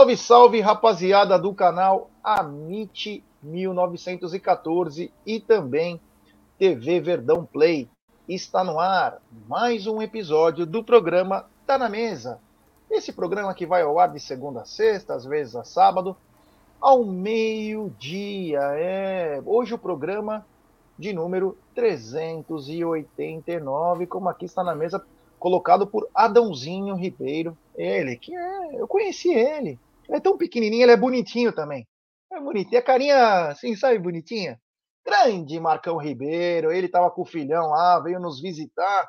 Salve, salve, rapaziada do canal Amite 1914 e também TV Verdão Play. Está no ar mais um episódio do programa Tá na Mesa. Esse programa que vai ao ar de segunda a sexta, às vezes a sábado, ao meio-dia. É, hoje o programa de número 389, como aqui está na mesa, colocado por Adãozinho Ribeiro. Ele, que é, eu conheci ele. É tão pequenininho, ele é bonitinho também. É bonitinho, a carinha, assim, sabe, bonitinha? Grande Marcão Ribeiro, ele estava com o filhão lá, veio nos visitar.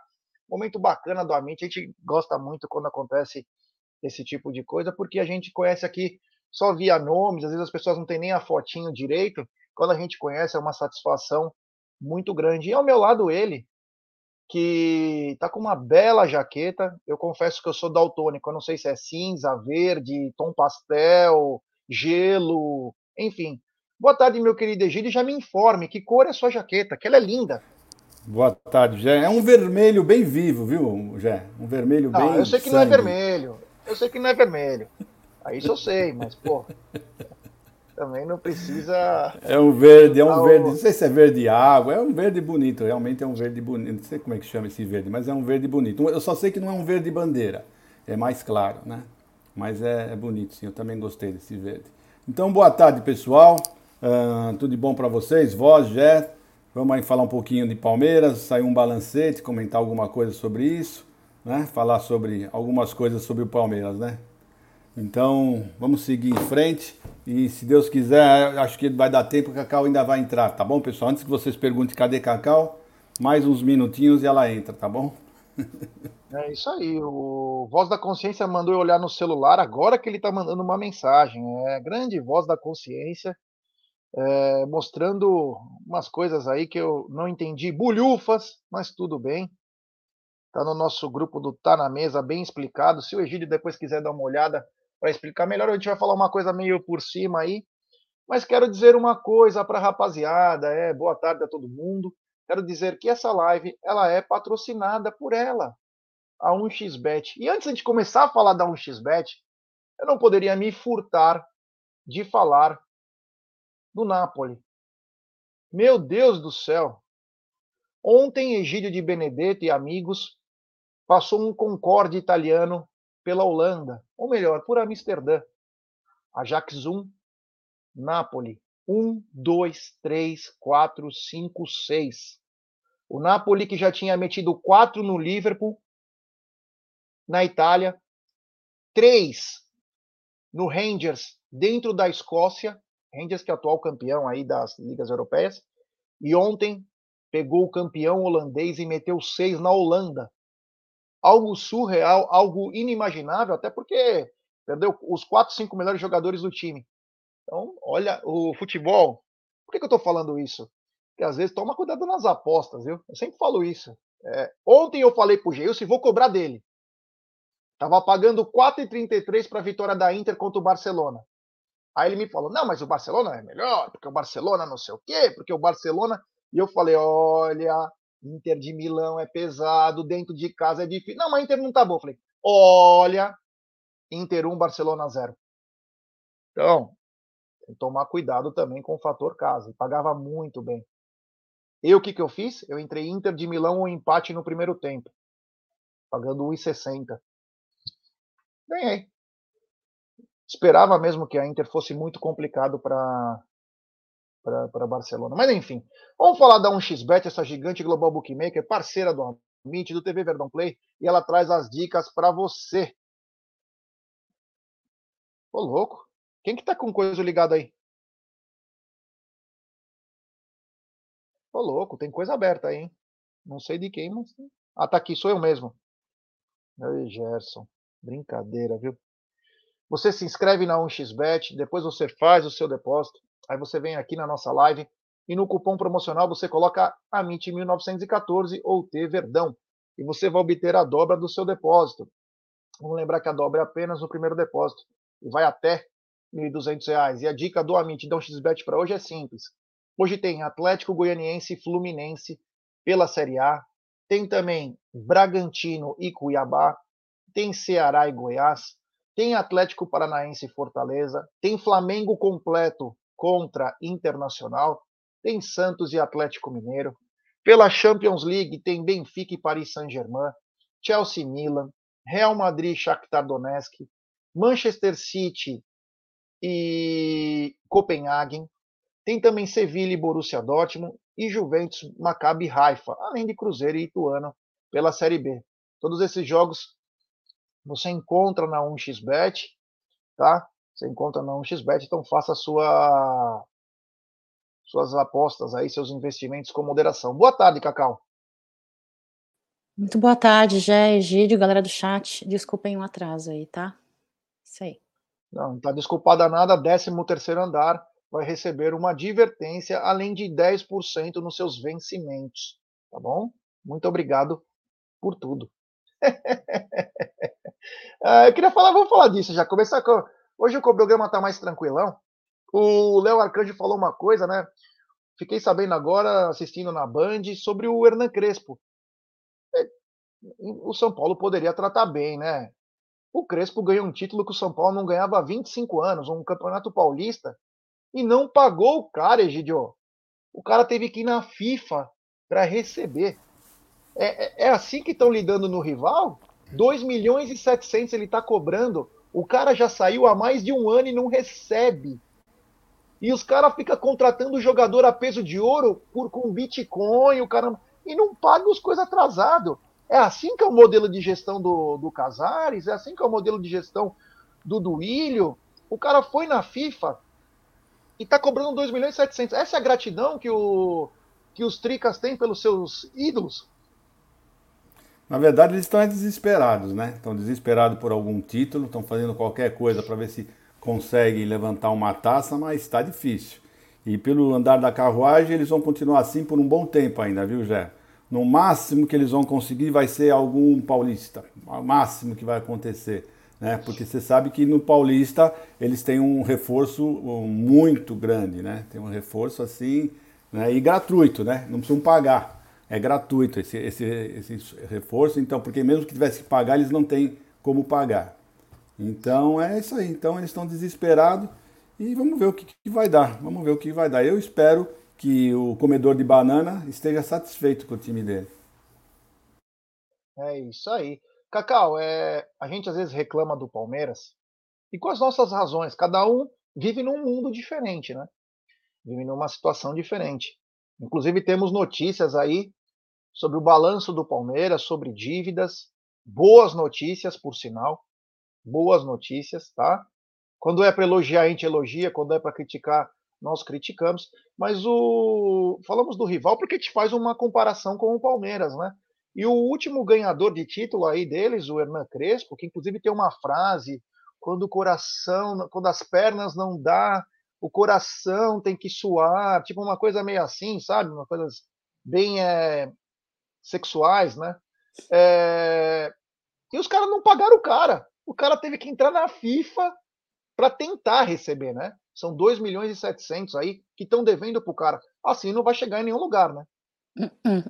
Momento bacana do Amit, a gente gosta muito quando acontece esse tipo de coisa, porque a gente conhece aqui só via nomes, às vezes as pessoas não têm nem a fotinho direito. Quando a gente conhece, é uma satisfação muito grande. E ao meu lado ele, que tá com uma bela jaqueta. Eu confesso que eu sou daltônico, eu não sei se é cinza, verde, tom pastel, gelo, enfim. Boa tarde, meu querido Egídio. Já me informe que cor é sua jaqueta, que ela é linda. Boa tarde, Jé. É um vermelho bem vivo, viu, Jé? Um vermelho não, bem. Eu sei que sangue. não é vermelho. Eu sei que não é vermelho. Aí isso eu sei, mas, pô também não precisa. É um verde, é um verde, não sei se é verde água, é um verde bonito, realmente é um verde bonito. Não sei como é que chama esse verde, mas é um verde bonito. Eu só sei que não é um verde bandeira, é mais claro, né? Mas é, é bonito, sim, eu também gostei desse verde. Então, boa tarde, pessoal. Uh, tudo de bom para vocês? Voz, Jé. Vamos aí falar um pouquinho de Palmeiras, sair um balancete, comentar alguma coisa sobre isso, né? Falar sobre algumas coisas sobre o Palmeiras, né? Então, vamos seguir em frente. E se Deus quiser, acho que vai dar tempo, Cacau ainda vai entrar, tá bom, pessoal? Antes que vocês perguntem cadê Cacau, mais uns minutinhos e ela entra, tá bom? É isso aí. O Voz da Consciência mandou eu olhar no celular agora que ele está mandando uma mensagem. É grande Voz da Consciência, é, mostrando umas coisas aí que eu não entendi. Bulhufas, mas tudo bem. Tá no nosso grupo do Tá na Mesa, bem explicado. Se o Egídio depois quiser dar uma olhada, para explicar melhor. A gente vai falar uma coisa meio por cima aí, mas quero dizer uma coisa para a rapaziada. É, boa tarde a todo mundo. Quero dizer que essa live ela é patrocinada por ela, a 1xBet. E antes de começar a falar da 1xBet, eu não poderia me furtar de falar do Napoli. Meu Deus do céu! Ontem, Egídio de Benedetto e amigos passou um Concorde italiano pela Holanda, ou melhor, por Amsterdã. Ajax 1, Napoli. 1, 2, 3, 4, 5, 6. O Napoli que já tinha metido 4 no Liverpool, na Itália, 3 no Rangers dentro da Escócia, Rangers que é atual campeão aí das ligas europeias, e ontem pegou o campeão holandês e meteu 6 na Holanda algo surreal, algo inimaginável, até porque perdeu os quatro, cinco melhores jogadores do time. Então, olha, o futebol. Por que, que eu estou falando isso? Porque às vezes toma cuidado nas apostas, viu? Eu sempre falo isso. É, ontem eu falei pro Geilson vou cobrar dele. Tava pagando 4,33 para a vitória da Inter contra o Barcelona. Aí ele me falou: não, mas o Barcelona é melhor, porque o Barcelona não sei o quê, porque o Barcelona. E eu falei: olha, Inter de Milão é pesado, dentro de casa é difícil. Não, mas Inter não tá bom. falei, olha, Inter 1, Barcelona 0. Então, tem que tomar cuidado também com o fator casa. pagava muito bem. Eu, o que, que eu fiz? Eu entrei Inter de Milão um empate no primeiro tempo, pagando 1,60. Ganhei. Esperava mesmo que a Inter fosse muito complicado para para Barcelona. Mas enfim, vamos falar da 1xBet, essa gigante global bookmaker, parceira do Amit, do TV Verdão Play, e ela traz as dicas para você. Ô louco, quem que tá com coisa ligada aí? Ô louco, tem coisa aberta aí, hein? Não sei de quem, mas. Ah, tá aqui, sou eu mesmo. Ei, Gerson, brincadeira, viu? Você se inscreve na 1xBet, depois você faz o seu depósito. Aí você vem aqui na nossa live e no cupom promocional você coloca AMIT 1914 ou T Verdão e você vai obter a dobra do seu depósito. Vamos lembrar que a dobra é apenas no primeiro depósito e vai até R$ 1.200. E a dica do Amit da XBet para hoje é simples. Hoje tem Atlético Goianiense e Fluminense pela Série A. Tem também Bragantino e Cuiabá. Tem Ceará e Goiás. tem Atlético Paranaense e Fortaleza, tem Flamengo completo contra Internacional, tem Santos e Atlético Mineiro. Pela Champions League tem Benfica e Paris Saint-Germain, Chelsea Milan, Real Madrid e Shakhtar Donetsk, Manchester City e Copenhagen. Tem também Sevilla e Borussia Dortmund e Juventus, Maccabi Haifa, além de Cruzeiro e Ituano pela Série B. Todos esses jogos você encontra na 1xBet, tá? Você encontra na 1xBet, então faça sua suas apostas aí, seus investimentos com moderação. Boa tarde, Cacau. Muito boa tarde, Jé, Egídio, galera do chat. Desculpem o atraso aí, tá? Isso aí. Não, não tá desculpada nada, 13 terceiro andar vai receber uma advertência, além de 10% nos seus vencimentos, tá bom? Muito obrigado por tudo. Ah, eu queria falar, vamos falar disso já. Começar com. Hoje o programa tá mais tranquilão. O Léo Arcanjo falou uma coisa, né? Fiquei sabendo agora, assistindo na Band, sobre o Hernan Crespo. É, o São Paulo poderia tratar bem, né? O Crespo ganhou um título que o São Paulo não ganhava há 25 anos, um campeonato paulista, e não pagou o cara, Egidio. O cara teve que ir na FIFA para receber. É, é, é assim que estão lidando no rival? 2 milhões e 700 ele está cobrando. O cara já saiu há mais de um ano e não recebe. E os caras ficam contratando o jogador a peso de ouro por, com Bitcoin, o cara, e não pagam as coisas atrasado. É assim que é o modelo de gestão do, do Casares, é assim que é o modelo de gestão do Duílio. O cara foi na FIFA e está cobrando 2 milhões e 700. Essa é a gratidão que, o, que os tricas têm pelos seus ídolos? Na verdade, eles estão desesperados, né? Estão desesperados por algum título, estão fazendo qualquer coisa para ver se conseguem levantar uma taça, mas está difícil. E pelo andar da carruagem, eles vão continuar assim por um bom tempo ainda, viu, Jé? No máximo que eles vão conseguir vai ser algum paulista. O máximo que vai acontecer. Né? Porque você sabe que no Paulista eles têm um reforço muito grande, né? Tem um reforço assim, né? E gratuito, né? Não precisam pagar. É gratuito esse, esse, esse reforço, então, porque mesmo que tivesse que pagar, eles não têm como pagar. Então é isso aí. Então eles estão desesperados e vamos ver o que, que, vai dar. Vamos ver o que vai dar. Eu espero que o comedor de banana esteja satisfeito com o time dele. É isso aí. Cacau, é, a gente às vezes reclama do Palmeiras e com as nossas razões. Cada um vive num mundo diferente, né? Vive numa situação diferente. Inclusive temos notícias aí sobre o balanço do Palmeiras, sobre dívidas, boas notícias, por sinal boas notícias, tá? Quando é para elogiar, a gente elogia, quando é para criticar, nós criticamos. Mas o falamos do rival porque gente faz uma comparação com o Palmeiras, né? E o último ganhador de título aí deles, o Hernan Crespo, que inclusive tem uma frase: quando o coração, quando as pernas não dá, o coração tem que suar, tipo uma coisa meio assim, sabe? Uma coisa bem é, sexuais, né? É... E os caras não pagaram o cara o cara teve que entrar na FIFA para tentar receber, né? São 2 milhões e 700 aí que estão devendo pro cara. Assim não vai chegar em nenhum lugar, né? Hum,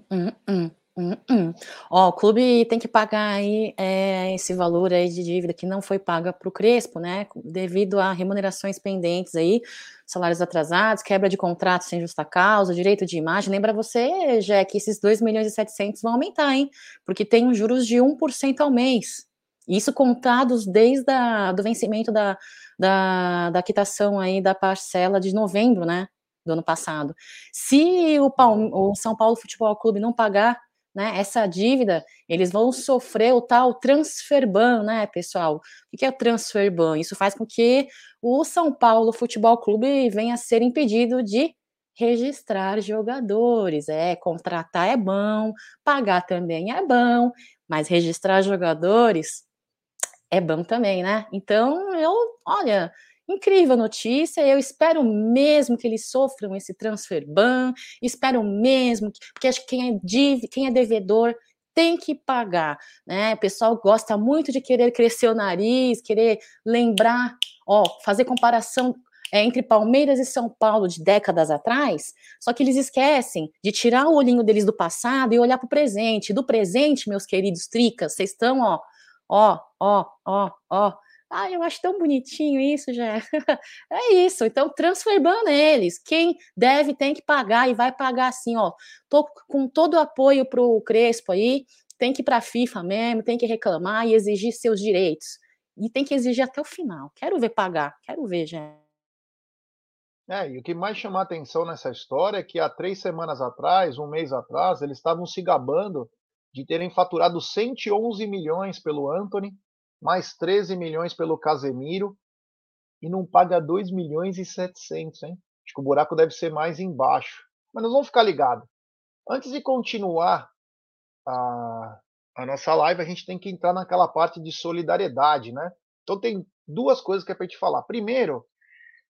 hum, hum, Ó, o clube tem que pagar aí é, esse valor aí de dívida que não foi paga para o Crespo, né? Devido a remunerações pendentes aí, salários atrasados, quebra de contrato sem justa causa, direito de imagem. Lembra você, Jé, que esses 2 milhões e 700 vão aumentar, hein? Porque tem juros de 1% ao mês. Isso contados desde a, do vencimento da, da, da quitação aí da parcela de novembro, né, do ano passado. Se o, o São Paulo Futebol Clube não pagar né, essa dívida, eles vão sofrer o tal transfer ban, né, pessoal? O que é o transfer ban? Isso faz com que o São Paulo Futebol Clube venha a ser impedido de registrar jogadores. É, contratar é bom, pagar também é bom, mas registrar jogadores é bom também, né? Então, eu, olha, incrível notícia. Eu espero mesmo que eles sofram esse transfer ban, espero mesmo, que, porque acho que quem é, div, quem é devedor tem que pagar, né? O pessoal gosta muito de querer crescer o nariz, querer lembrar, ó, fazer comparação é, entre Palmeiras e São Paulo de décadas atrás, só que eles esquecem de tirar o olhinho deles do passado e olhar para o presente. Do presente, meus queridos tricas, vocês estão, ó, ó, ó, ó, ó, Ah, eu acho tão bonitinho isso, já. É isso. Então, transferbando eles. Quem deve tem que pagar e vai pagar assim, ó. Tô com todo o apoio pro Crespo aí. Tem que ir para a FIFA mesmo, tem que reclamar e exigir seus direitos. E tem que exigir até o final. Quero ver pagar, quero ver, já. É, e o que mais chama a atenção nessa história é que há três semanas atrás, um mês atrás, eles estavam se gabando de terem faturado 111 milhões pelo Anthony, mais 13 milhões pelo Casemiro, e não paga 2 milhões e 700, hein? Acho que o buraco deve ser mais embaixo. Mas nós vamos ficar ligados. Antes de continuar a, a nossa live, a gente tem que entrar naquela parte de solidariedade, né? Então tem duas coisas que é para te falar. Primeiro,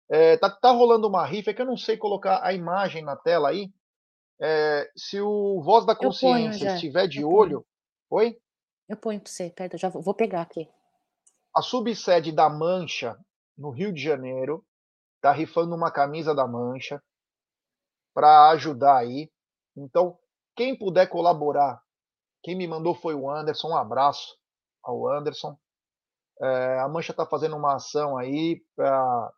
é, tá, tá, rolando uma rifa, é que eu não sei colocar a imagem na tela aí. É, se o Voz da Consciência ponho, estiver de olho. Oi? Eu ponho para você, pera, já vou pegar aqui. A subsede da Mancha, no Rio de Janeiro, tá rifando uma camisa da Mancha para ajudar aí. Então, quem puder colaborar, quem me mandou foi o Anderson, um abraço ao Anderson. É, a Mancha está fazendo uma ação aí para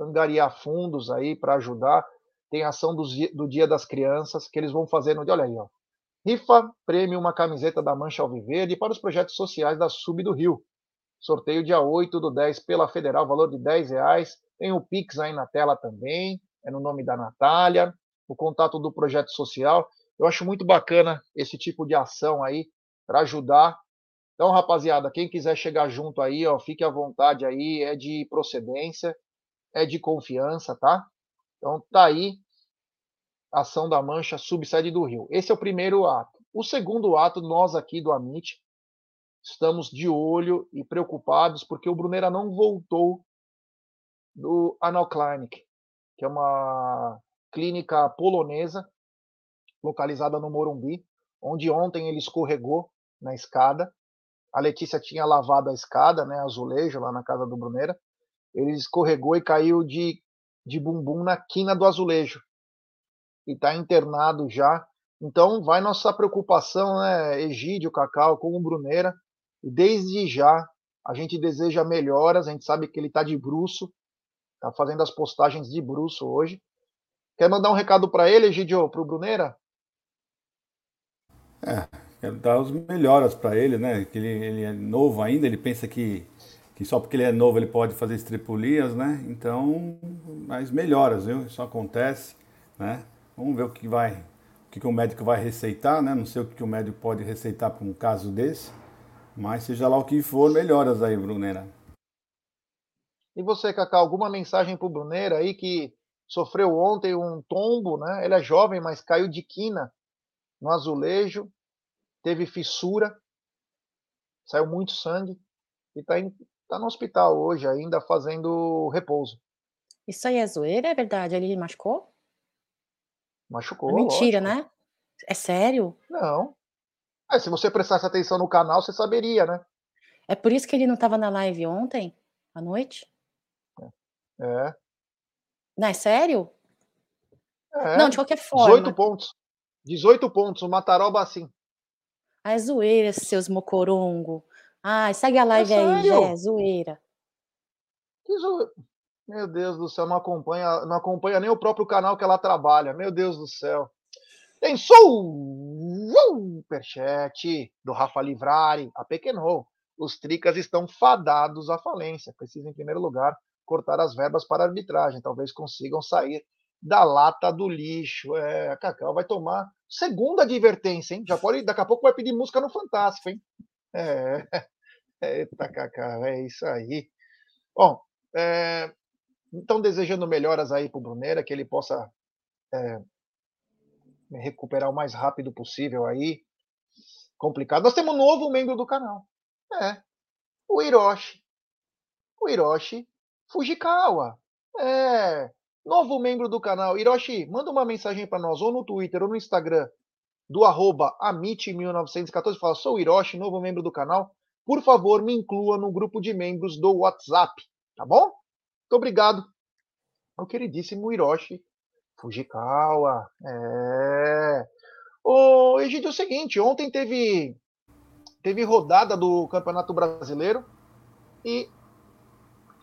angariar fundos aí para ajudar. Tem ação do, do Dia das Crianças que eles vão fazer no. Olha aí, ó. Rifa, prêmio, uma camiseta da Mancha Alviverde para os projetos sociais da Sub do Rio. Sorteio dia 8 do 10 pela Federal, valor de 10 reais. Tem o Pix aí na tela também, é no nome da Natália. O contato do projeto social. Eu acho muito bacana esse tipo de ação aí para ajudar. Então, rapaziada, quem quiser chegar junto aí, ó, fique à vontade aí, é de procedência é de confiança, tá? Então tá aí ação da Mancha subsede do Rio. Esse é o primeiro ato. O segundo ato, nós aqui do Amit estamos de olho e preocupados porque o Brunera não voltou do Anal Clinic, que é uma clínica polonesa localizada no Morumbi, onde ontem ele escorregou na escada. A Letícia tinha lavado a escada, né, azulejo lá na casa do Brunera ele escorregou e caiu de, de bumbum na quina do azulejo. E está internado já. Então, vai nossa preocupação, né, Egídio, Cacau, com o Bruneira. Desde já, a gente deseja melhoras. A gente sabe que ele está de bruxo, está fazendo as postagens de bruxo hoje. Quer mandar um recado para ele, Egidio, para o Bruneira? É, quero dar os melhoras para ele, né? Que ele, ele é novo ainda, ele pensa que que só porque ele é novo ele pode fazer estripulias, né? Então, mas melhoras, viu? Isso acontece, né? Vamos ver o que vai, o que, que o médico vai receitar, né? Não sei o que, que o médico pode receitar para um caso desse, mas seja lá o que for, melhoras aí, Brunera. E você, Cacá, alguma mensagem para o Brunera aí que sofreu ontem um tombo, né? Ele é jovem, mas caiu de quina no azulejo, teve fissura, saiu muito sangue e está Está no hospital hoje ainda fazendo repouso. Isso aí é zoeira, é verdade? Ele machucou? Machucou. É mentira, lógico. né? É sério? Não. É, se você prestasse atenção no canal, você saberia, né? É por isso que ele não estava na live ontem, à noite? É. Não, é sério? É. Não, de qualquer forma. 18 pontos. 18 pontos, o Mataroba assim. Ah, é zoeira, seus mocorongo. Ai, segue a live é aí, Jé, zoeira. Que zoeira. Meu Deus do céu, não acompanha, não acompanha nem o próprio canal que ela trabalha. Meu Deus do céu. Tem superchat do Rafa Livrari, a pequenou. Os tricas estão fadados à falência. Precisam, em primeiro lugar, cortar as verbas para arbitragem. Talvez consigam sair da lata do lixo. É, a Cacau vai tomar segunda advertência, hein? Já pode, daqui a pouco vai pedir música no Fantástico, hein? É. Eita, Cacá, é isso aí. Bom, é, então desejando melhoras aí para o Brunera, que ele possa é, recuperar o mais rápido possível aí. Complicado. Nós temos um novo membro do canal. É, o Hiroshi. O Hiroshi Fujikawa. É, novo membro do canal. Hiroshi, manda uma mensagem para nós, ou no Twitter ou no Instagram, do arroba Amit1914. Fala, sou o Hiroshi, novo membro do canal por favor, me inclua no grupo de membros do WhatsApp, tá bom? Muito obrigado ao queridíssimo Hiroshi Fujikawa. É. O Egidio, é o seguinte, ontem teve teve rodada do Campeonato Brasileiro. E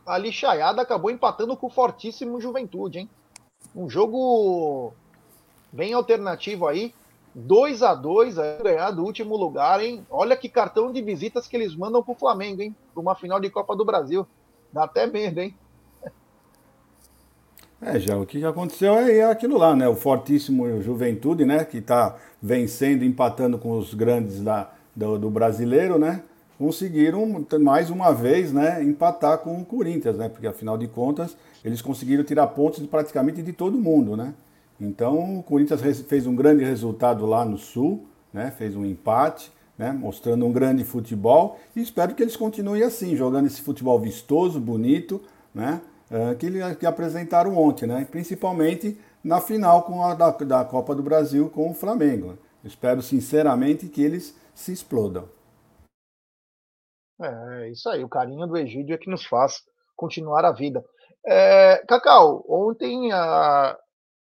a lixaiada acabou empatando com o fortíssimo Juventude, hein? Um jogo bem alternativo aí. 2 a 2 aí, ganhar do último lugar, hein? Olha que cartão de visitas que eles mandam pro Flamengo, hein? Para uma final de Copa do Brasil. Dá até medo, hein? É, já o que aconteceu é aquilo lá, né? O fortíssimo Juventude, né? Que está vencendo, empatando com os grandes da, do, do, brasileiro, né? Conseguiram mais uma vez, né? Empatar com o Corinthians, né? Porque afinal de contas eles conseguiram tirar pontos de praticamente de todo mundo, né? Então o Corinthians fez um grande resultado lá no Sul, né? Fez um empate, né? Mostrando um grande futebol e espero que eles continuem assim, jogando esse futebol vistoso, bonito, né? É, que, que apresentaram ontem, né? principalmente na final com a da, da Copa do Brasil com o Flamengo. Espero sinceramente que eles se explodam. É, isso aí, o carinho do Egídio é que nos faz continuar a vida. É, Cacau, ontem a,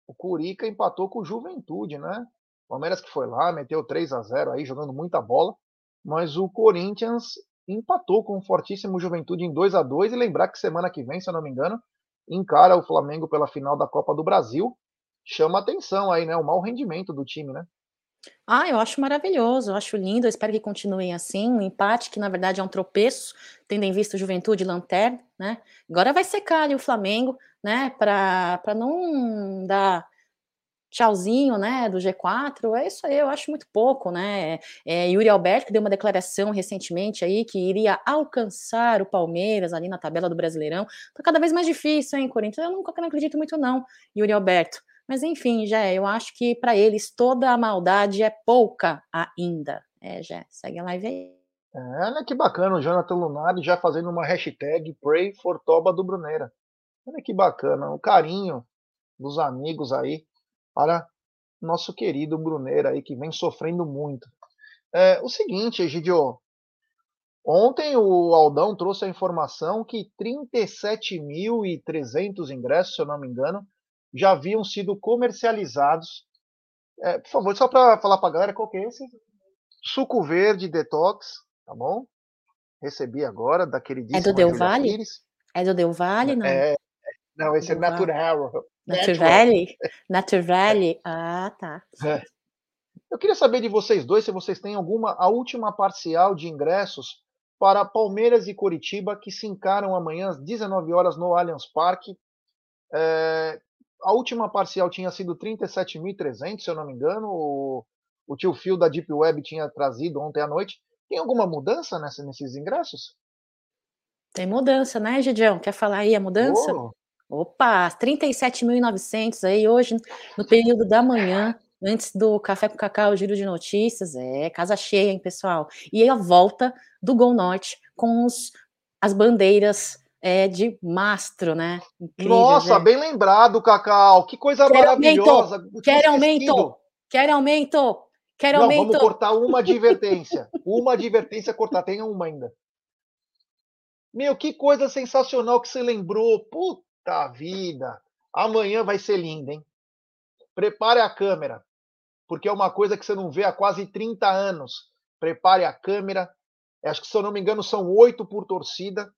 o Curica empatou com o Juventude, né? Palmeiras que foi lá, meteu 3 a 0 aí, jogando muita bola, mas o Corinthians empatou com o fortíssimo Juventude em 2 a 2 e lembrar que semana que vem, se eu não me engano, encara o Flamengo pela final da Copa do Brasil. Chama atenção aí, né? O mau rendimento do time, né? Ah, eu acho maravilhoso, eu acho lindo, eu espero que continuem assim. Um empate que, na verdade, é um tropeço, tendo em vista Juventude Lanterna, né? Agora vai secar ali o Flamengo, né? Para não dar tchauzinho, né, do G4, é isso aí, eu acho muito pouco, né, é, Yuri Alberto deu uma declaração recentemente aí que iria alcançar o Palmeiras ali na tabela do Brasileirão, tá cada vez mais difícil, hein, Corinthians, eu não, eu não acredito muito não, Yuri Alberto, mas enfim, já eu acho que para eles toda a maldade é pouca ainda, é, já, segue a live aí. É, olha que bacana, o Jonathan Lunari já fazendo uma hashtag Pray for Toba do Bruneira. Olha que bacana, o carinho dos amigos aí para nosso querido Bruneira aí, que vem sofrendo muito. É, o seguinte, Egidio, ontem o Aldão trouxe a informação que 37.300 ingressos, se eu não me engano, já haviam sido comercializados. É, por favor, só para falar para a galera qual que é esse? Suco Verde Detox, tá bom? Recebi agora da queridíssima É do Del Valle? É do Del Valle, não? É, não, esse é Natural. Naturale? Naturale? Ah, tá. É. Eu queria saber de vocês dois se vocês têm alguma a última parcial de ingressos para Palmeiras e Coritiba que se encaram amanhã às 19 horas no Allianz Parque. É, a última parcial tinha sido 37.300, se eu não me engano. O, o tio Phil da Deep Web tinha trazido ontem à noite. Tem alguma mudança nessa, nesses ingressos? Tem mudança, né, Gidião? Quer falar aí a mudança? Oh. Opa, 37.900 aí hoje, no período da manhã, antes do Café com Cacau, giro de notícias. É, casa cheia, hein, pessoal? E aí a volta do Gol Norte com os, as bandeiras é, de mastro, né? Incrível, Nossa, bem lembrado, Cacau. Que coisa Quero maravilhosa. Aumento. Quer aumento? Quer aumento? Quer aumento? Não, vamos cortar uma advertência. uma advertência cortar. Tem uma ainda. Meu, que coisa sensacional que você lembrou. Puta Puta vida! Amanhã vai ser lindo, hein? Prepare a câmera, porque é uma coisa que você não vê há quase 30 anos. Prepare a câmera. Acho que, se eu não me engano, são oito por torcida.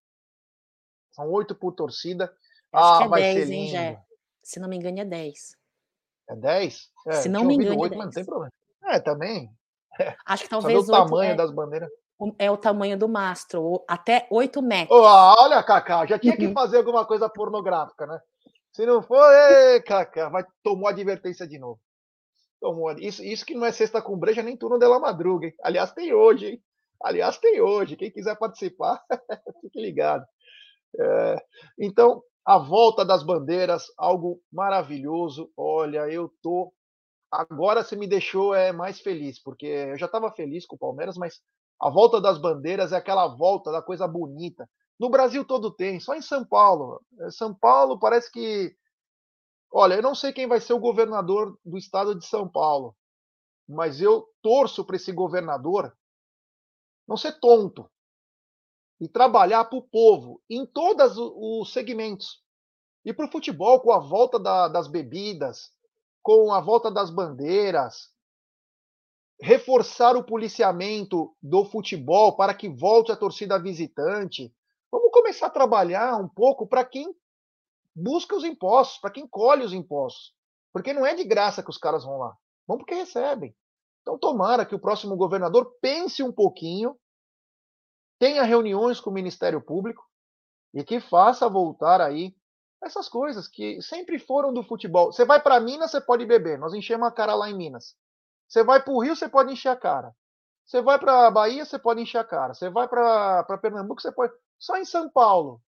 São oito por torcida. Acho ah, que é vai 10, ser lindo. hein, Jé? Se não me engano, é 10. É 10? É, se não me engano, 8, é 10. mas não tem problema. É, também. É. Acho que talvez. o tamanho é. das bandeiras é o tamanho do mastro, até 8 metros. Oh, olha, Cacá, já tinha que uhum. fazer alguma coisa pornográfica, né? Se não for, ei, Cacá, vai, tomou advertência de novo. Tomou, isso, isso que não é sexta com breja nem turno de la madruga, hein? Aliás, tem hoje, hein? Aliás, tem hoje. Quem quiser participar, fique ligado. É, então, a volta das bandeiras, algo maravilhoso. Olha, eu tô. Agora você me deixou é, mais feliz, porque eu já estava feliz com o Palmeiras, mas a volta das bandeiras é aquela volta da coisa bonita. No Brasil todo tem, só em São Paulo. Eh, São Paulo parece que. Olha, eu não sei quem vai ser o governador do estado de São Paulo, mas eu torço para esse governador não ser tonto e trabalhar para o povo em todos os segmentos. E para o futebol, com a volta da, das bebidas, com a volta das bandeiras, reforçar o policiamento do futebol para que volte a torcida visitante. Vamos começar a trabalhar um pouco para quem busca os impostos, para quem colhe os impostos. Porque não é de graça que os caras vão lá. Vão porque recebem. Então, tomara que o próximo governador pense um pouquinho, tenha reuniões com o Ministério Público e que faça voltar aí essas coisas que sempre foram do futebol. Você vai para Minas, você pode beber. Nós enchemos a cara lá em Minas. Você vai para o Rio, você pode encher a cara. Você vai para Bahia, você pode encher a cara. Você vai para Pernambuco, você pode. Só em São Paulo.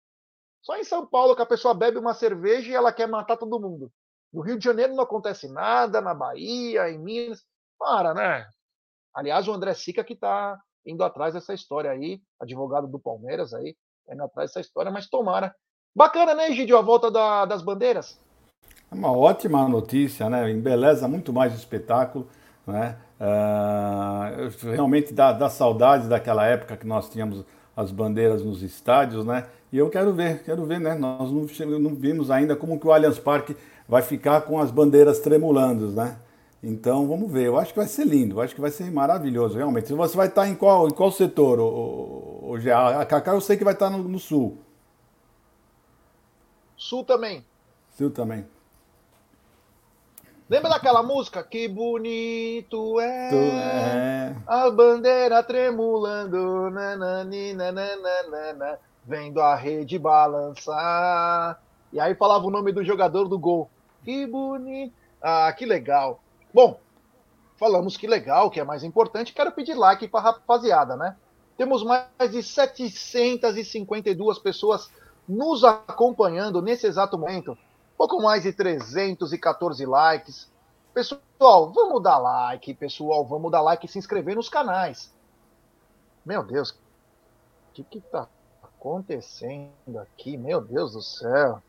Só em São Paulo que a pessoa bebe uma cerveja e ela quer matar todo mundo. No Rio de Janeiro não acontece nada, na Bahia, em Minas. Para, né? Aliás, o André Sica que está indo atrás dessa história aí, advogado do Palmeiras aí, tá indo atrás dessa história, mas tomara. Bacana, né, Egidio, a volta da, das bandeiras? É uma ótima notícia, né? Embeleza muito mais o espetáculo, né? Uh, realmente dá, dá saudades daquela época que nós tínhamos as bandeiras nos estádios, né? E eu quero ver, quero ver, né? Nós não, não vimos ainda como que o Allianz Parque vai ficar com as bandeiras tremulando, né? Então vamos ver. Eu acho que vai ser lindo, eu acho que vai ser maravilhoso, realmente. Você vai estar em qual, em qual setor, o, o, A Cacá eu sei que vai estar no, no sul. Sul também. Sul também. Lembra daquela música? Que bonito é, é. a bandeira tremulando, nananina, nananana, vendo a rede balançar. E aí falava o nome do jogador do gol. Que bonito. Ah, que legal. Bom, falamos que legal, que é mais importante. Quero pedir like para a rapaziada, né? Temos mais de 752 pessoas nos acompanhando nesse exato momento pouco mais de 314 likes. Pessoal, vamos dar like, pessoal, vamos dar like e se inscrever nos canais. Meu Deus, o que que tá acontecendo aqui? Meu Deus do céu.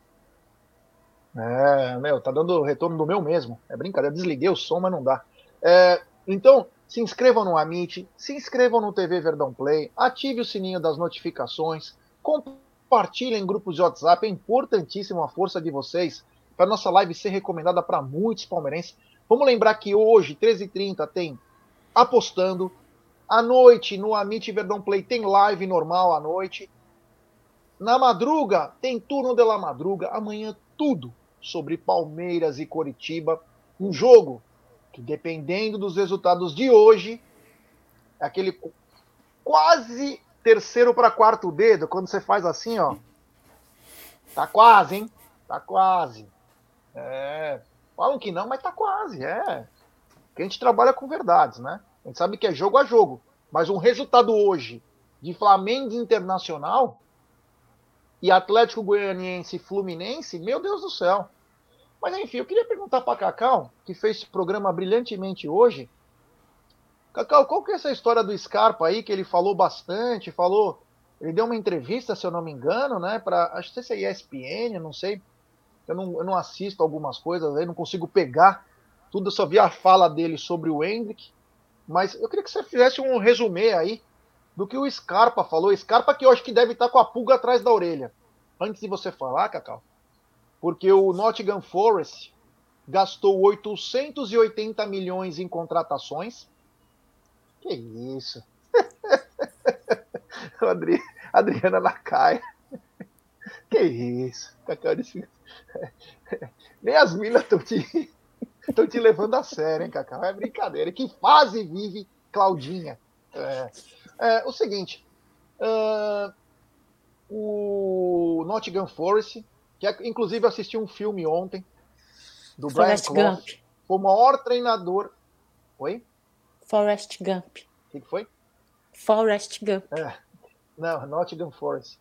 É, meu, tá dando retorno do meu mesmo. É brincadeira, desliguei o som, mas não dá. É, então, se inscrevam no Amit, se inscrevam no TV Verdão Play, ative o sininho das notificações, compartilhe Compartilhem em grupos de WhatsApp, é importantíssimo a força de vocês para nossa live ser recomendada para muitos palmeirenses. Vamos lembrar que hoje, 13h30, tem apostando. À noite, no Amit Verdão Play, tem live normal à noite. Na madruga, tem turno de la madruga. Amanhã, tudo sobre Palmeiras e Coritiba. Um jogo que, dependendo dos resultados de hoje, é aquele quase terceiro para quarto dedo, quando você faz assim, ó. Tá quase, hein? Tá quase. É. Falam que não, mas tá quase, é. Porque a gente trabalha com verdades, né? A gente sabe que é jogo a jogo. Mas um resultado hoje de Flamengo Internacional e Atlético Goianiense Fluminense, meu Deus do céu. Mas enfim, eu queria perguntar para Cacau, que fez esse programa brilhantemente hoje, Cacau, qual que é essa história do Scarpa aí, que ele falou bastante, falou, ele deu uma entrevista, se eu não me engano, né, para, acho que é ESPN, não sei, eu não, eu não assisto algumas coisas aí, não consigo pegar tudo, eu só vi a fala dele sobre o Hendrick, mas eu queria que você fizesse um resumê aí do que o Scarpa falou, Scarpa que eu acho que deve estar com a pulga atrás da orelha, antes de você falar, Cacau, porque o Nottingham Forest gastou 880 milhões em contratações, que isso? Adri... Adriana Lacaia. Que isso? Cacau disse... Nem as minas estão te... te levando a sério, hein, Cacau? É brincadeira. Que fase vive Claudinha? É, é o seguinte. Uh, o Nottingham Forest, que é, inclusive assisti um filme ontem do Forrest Brian Clough, o maior treinador. Oi? Forrest Gump. O que, que, foi? Forrest Gump. É, não, Nottingham Forest.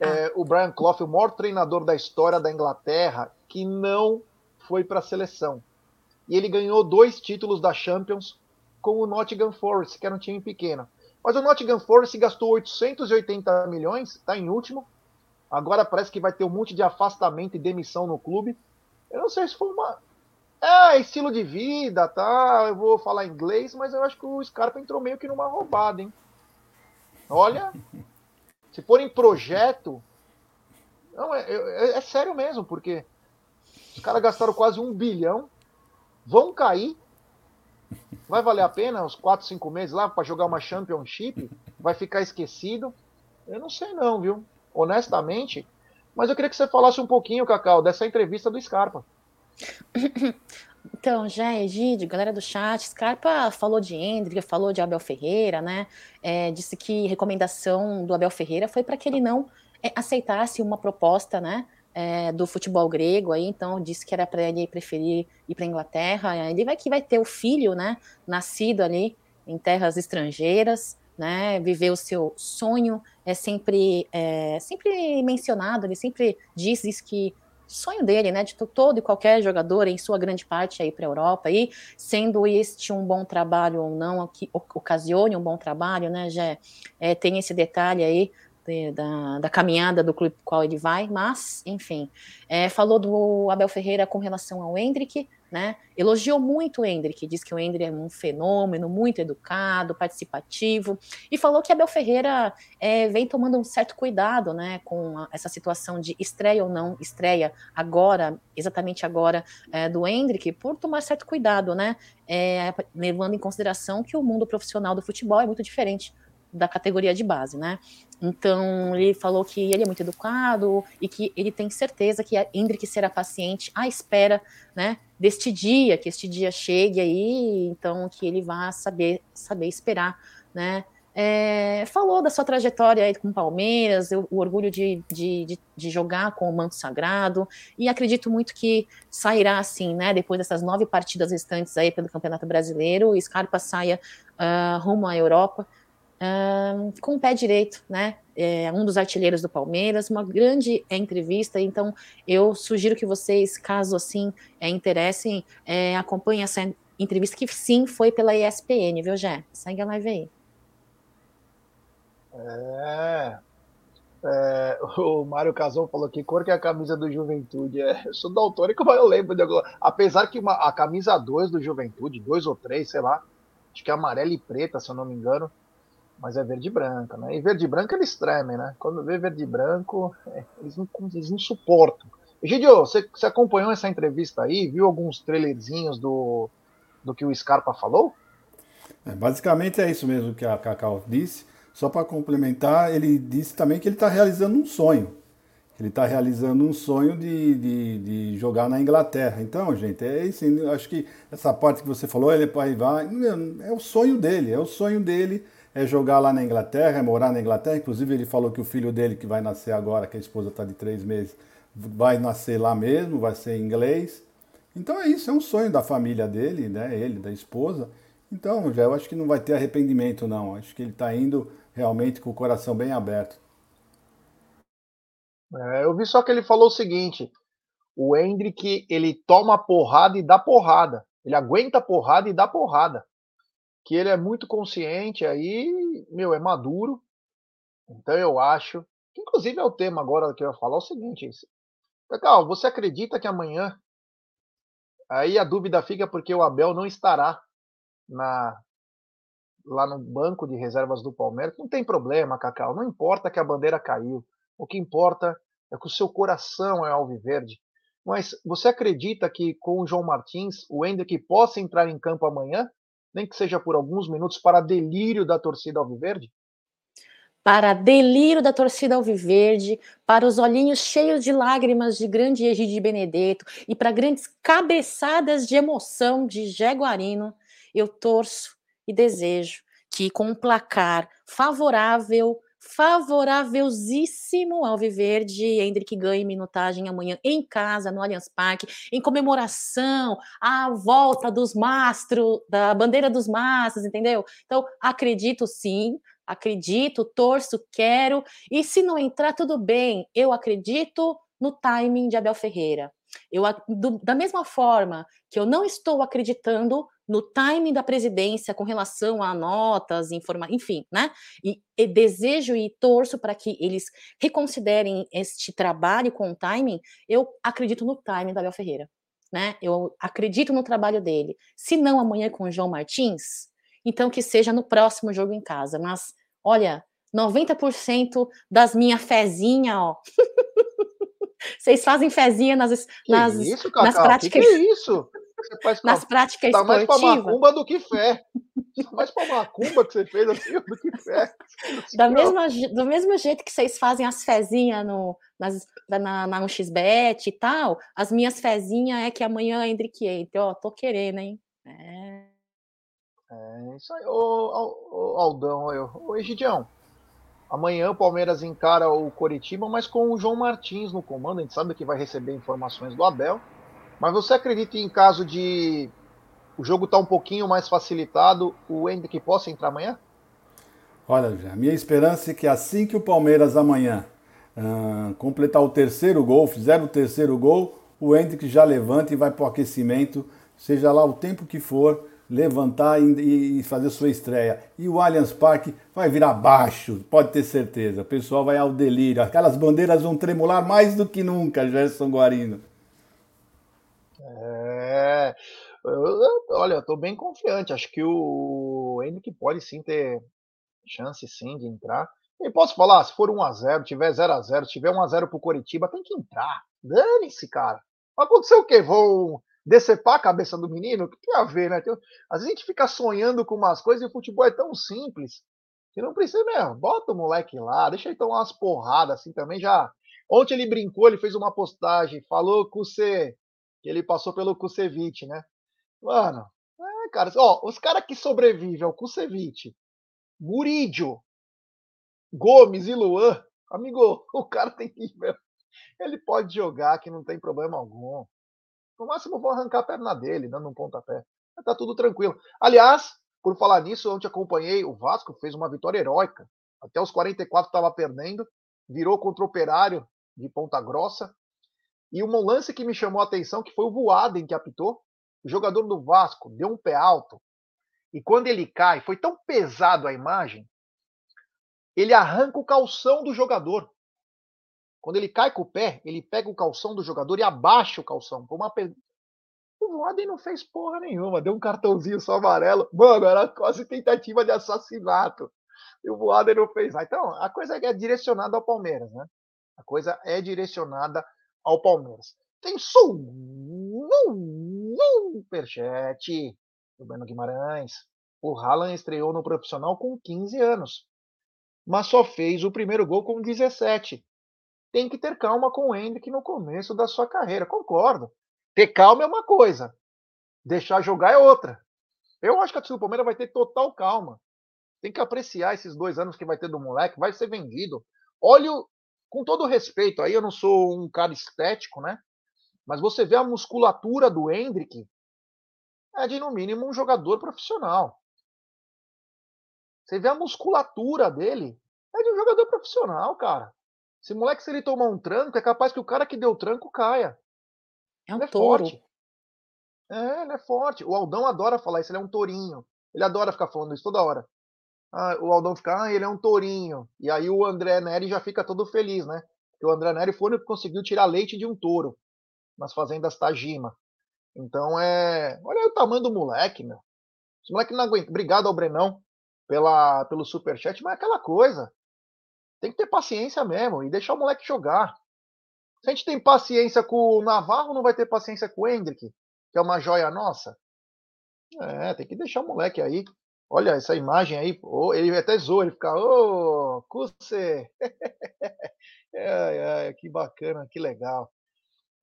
É, ah. o Brian Clough, o maior treinador da história da Inglaterra, que não foi para a seleção. E ele ganhou dois títulos da Champions com o Nottingham Forest, que era um time pequeno. Mas o Nottingham Forest gastou 880 milhões, está em último. Agora parece que vai ter um monte de afastamento e demissão no clube. Eu não sei se foi uma, é, estilo de vida, tá? Eu vou falar inglês, mas eu acho que o Scarpa entrou meio que numa roubada, hein? Olha, se for em projeto. Não, é, é, é sério mesmo, porque os caras gastaram quase um bilhão, vão cair. Vai valer a pena uns 4, 5 meses lá para jogar uma Championship? Vai ficar esquecido? Eu não sei não, viu? honestamente. Mas eu queria que você falasse um pouquinho, Cacau, dessa entrevista do Scarpa. Então, já Egídio, galera do chat, Scarpa falou de Hendrick, falou de Abel Ferreira, né? É, disse que recomendação do Abel Ferreira foi para que ele não é, aceitasse uma proposta, né? É, do futebol grego aí, então disse que era para ele preferir ir para Inglaterra. Ele vai que vai ter o filho, né? Nascido ali em terras estrangeiras, né? Viver o seu sonho é sempre é, sempre mencionado. Ele sempre diz isso que sonho dele, né, de todo e qualquer jogador, em sua grande parte, aí para a Europa, e sendo este um bom trabalho ou não, que ocasione um bom trabalho, né, já é, tem esse detalhe aí de, da, da, caminhada do clube qual ele vai, mas, enfim, é, falou do Abel Ferreira com relação ao Hendrick, né? Elogiou muito o Hendrick, diz que o Hendrick é um fenômeno, muito educado, participativo, e falou que Abel Ferreira é, vem tomando um certo cuidado, né, com a, essa situação de estreia ou não estreia agora, exatamente agora, é, do Hendrick, por tomar certo cuidado, né, é, levando em consideração que o mundo profissional do futebol é muito diferente da categoria de base, né? Então, ele falou que ele é muito educado e que ele tem certeza que a Hendrick será paciente à espera, né, deste dia, que este dia chegue aí, então que ele vá saber, saber esperar, né? É, falou da sua trajetória aí com o Palmeiras, o, o orgulho de, de, de, jogar com o manto sagrado, e acredito muito que sairá assim, né? Depois dessas nove partidas restantes aí pelo Campeonato Brasileiro, o Scarpa saia uh, rumo à Europa com o pé direito, né? É um dos artilheiros do Palmeiras, uma grande entrevista. Então, eu sugiro que vocês, caso assim é, interessem, é, acompanhem essa entrevista, que sim foi pela ESPN, viu, Jé? Segue a live aí. É, é, o Mário Casão falou que cor que é a camisa do Juventude. É, eu sou daltônico, mas eu lembro de alguma. Apesar que uma, a camisa 2 do Juventude, 2 ou 3, sei lá, acho que é amarela e preta, se eu não me engano, mas é verde e branca, né? E verde e branco eles tremem, né? Quando vê verde e branco, é, eles, não, eles não suportam. Gidio, você, você acompanhou essa entrevista aí? Viu alguns trailerzinhos do, do que o Scarpa falou? É, basicamente é isso mesmo que a Cacau disse. Só para complementar, ele disse também que ele está realizando um sonho. Ele está realizando um sonho de, de, de, jogar na Inglaterra. Então, gente, é isso. Acho que essa parte que você falou, ele vai, vai, é o sonho dele, é o sonho dele é jogar lá na Inglaterra, é morar na Inglaterra. Inclusive, ele falou que o filho dele, que vai nascer agora, que a esposa está de três meses, vai nascer lá mesmo, vai ser inglês. Então é isso, é um sonho da família dele, né? Ele, da esposa. Então, já eu acho que não vai ter arrependimento, não. Acho que ele está indo realmente com o coração bem aberto. É, eu vi só que ele falou o seguinte: o Hendrick ele toma porrada e dá porrada. Ele aguenta porrada e dá porrada que ele é muito consciente aí, meu, é maduro. Então eu acho, que inclusive é o tema agora que eu ia falar é o seguinte, Cacau, você acredita que amanhã aí a dúvida fica porque o Abel não estará na lá no banco de reservas do Palmeiras. Não tem problema, Cacau, não importa que a bandeira caiu. O que importa é que o seu coração é alviverde. Mas você acredita que com o João Martins, o Hendrick possa entrar em campo amanhã? Nem que seja por alguns minutos, para delírio da torcida alviverde? Para delírio da torcida alviverde, para os olhinhos cheios de lágrimas de grande Egide Benedetto e para grandes cabeçadas de emoção de Jaguarino, eu torço e desejo que com um placar favorável favorávelzíssimo ao Viverde. Hendrick ganhe minutagem amanhã em casa, no Allianz Parque, em comemoração à volta dos mastros, da bandeira dos mastros, entendeu? Então, acredito sim, acredito, torço, quero, e se não entrar, tudo bem, eu acredito no timing de Abel Ferreira. Eu, do, da mesma forma que eu não estou acreditando no timing da presidência com relação a notas, informa, enfim, né? E, e desejo e torço para que eles reconsiderem este trabalho com o timing. Eu acredito no timing da Abel Ferreira, né? Eu acredito no trabalho dele. Se não amanhã com o João Martins, então que seja no próximo jogo em casa. Mas olha, 90% das minha fezinha, ó. Vocês fazem fezinha nas, nas, isso, nas práticas. Que, que é isso? Nas práticas tá esportivas. Tá mais para macumba do que fé. Tá mais para macumba que você fez assim do que fé. Da mesma, do mesmo jeito que vocês fazem as fezinhas no, nas, na, na 1xBet e tal, as minhas fezinhas é que amanhã é Hendrick entra. Ó, tô querendo, hein? É. É isso aí. Ô, ô, ô Aldão, eu, ô Egidião. Amanhã o Palmeiras encara o Coritiba, mas com o João Martins no comando. A gente sabe que vai receber informações do Abel. Mas você acredita em caso de o jogo estar tá um pouquinho mais facilitado, o Hendrick possa entrar amanhã? Olha, a minha esperança é que assim que o Palmeiras amanhã uh, completar o terceiro gol, fizer o terceiro gol, o Hendrick já levanta e vai para o aquecimento, seja lá o tempo que for, levantar e, fazer sua estreia. E o Allianz Parque vai virar baixo, pode ter certeza. O pessoal vai ao delírio. Aquelas bandeiras vão tremular mais do que nunca, Gerson Guarino. É. Olha, eu tô bem confiante. Acho que o Henrique pode sim ter chance sim de entrar. E posso falar, se for 1x0, tiver 0x0, tiver 1x0 pro Coritiba, tem que entrar. Dane-se, cara. Vai acontecer o quê? Vão decepar a cabeça do menino? O que tem a ver, né? Tem, às vezes a gente fica sonhando com umas coisas e o futebol é tão simples que não precisa mesmo. Bota o moleque lá, deixa ele tomar umas porradas assim também. Já. Ontem ele brincou, ele fez uma postagem, falou com você que ele passou pelo Kusevich, né? Mano, é, cara, ó, os caras que sobrevivem ao Kusevich, Murídio, Gomes e Luan, amigo, o cara tem nível. Ele pode jogar que não tem problema algum. No máximo vou arrancar a perna dele, dando um pontapé. Tá tudo tranquilo. Aliás, por falar nisso, ontem acompanhei o Vasco, fez uma vitória heróica. Até os 44 estava perdendo, virou contra o Operário de Ponta Grossa. E um lance que me chamou a atenção, que foi o Voaden que apitou. O jogador do Vasco deu um pé alto. E quando ele cai, foi tão pesado a imagem, ele arranca o calção do jogador. Quando ele cai com o pé, ele pega o calção do jogador e abaixa o calção. Uma pe... O Voaden não fez porra nenhuma, deu um cartãozinho só amarelo. Mano, era quase tentativa de assassinato. E o Voaden não fez. Então, a coisa é direcionada ao Palmeiras, né? A coisa é direcionada ao Palmeiras. Tem superchat do Bruno Guimarães. O Haaland estreou no profissional com 15 anos, mas só fez o primeiro gol com 17. Tem que ter calma com o Hendrick no começo da sua carreira. Concordo. Ter calma é uma coisa, deixar jogar é outra. Eu acho que a torcida do Palmeiras vai ter total calma. Tem que apreciar esses dois anos que vai ter do moleque, vai ser vendido. Olha com todo respeito, aí eu não sou um cara estético, né? Mas você vê a musculatura do Hendrick, é de no mínimo um jogador profissional. Você vê a musculatura dele, é de um jogador profissional, cara. Esse moleque, se ele tomar um tranco, é capaz que o cara que deu o tranco caia. É um ele é touro. Forte. É, ele é forte. O Aldão adora falar isso, ele é um tourinho. Ele adora ficar falando isso toda hora. Ah, o Aldão fica, ah, ele é um tourinho. E aí o André Neri já fica todo feliz, né? Porque o André Neri foi o que conseguiu tirar leite de um touro nas fazendas Tajima. Então é. Olha o tamanho do moleque, meu. Esse moleque não aguenta. Obrigado ao Brenão pela, pelo superchat, mas é aquela coisa. Tem que ter paciência mesmo e deixar o moleque jogar. Se a gente tem paciência com o Navarro, não vai ter paciência com o Hendrick, que é uma joia nossa. É, tem que deixar o moleque aí. Olha essa imagem aí, oh, ele até zoa, ele fica, ô, oh, Cuse! é, é, que bacana, que legal.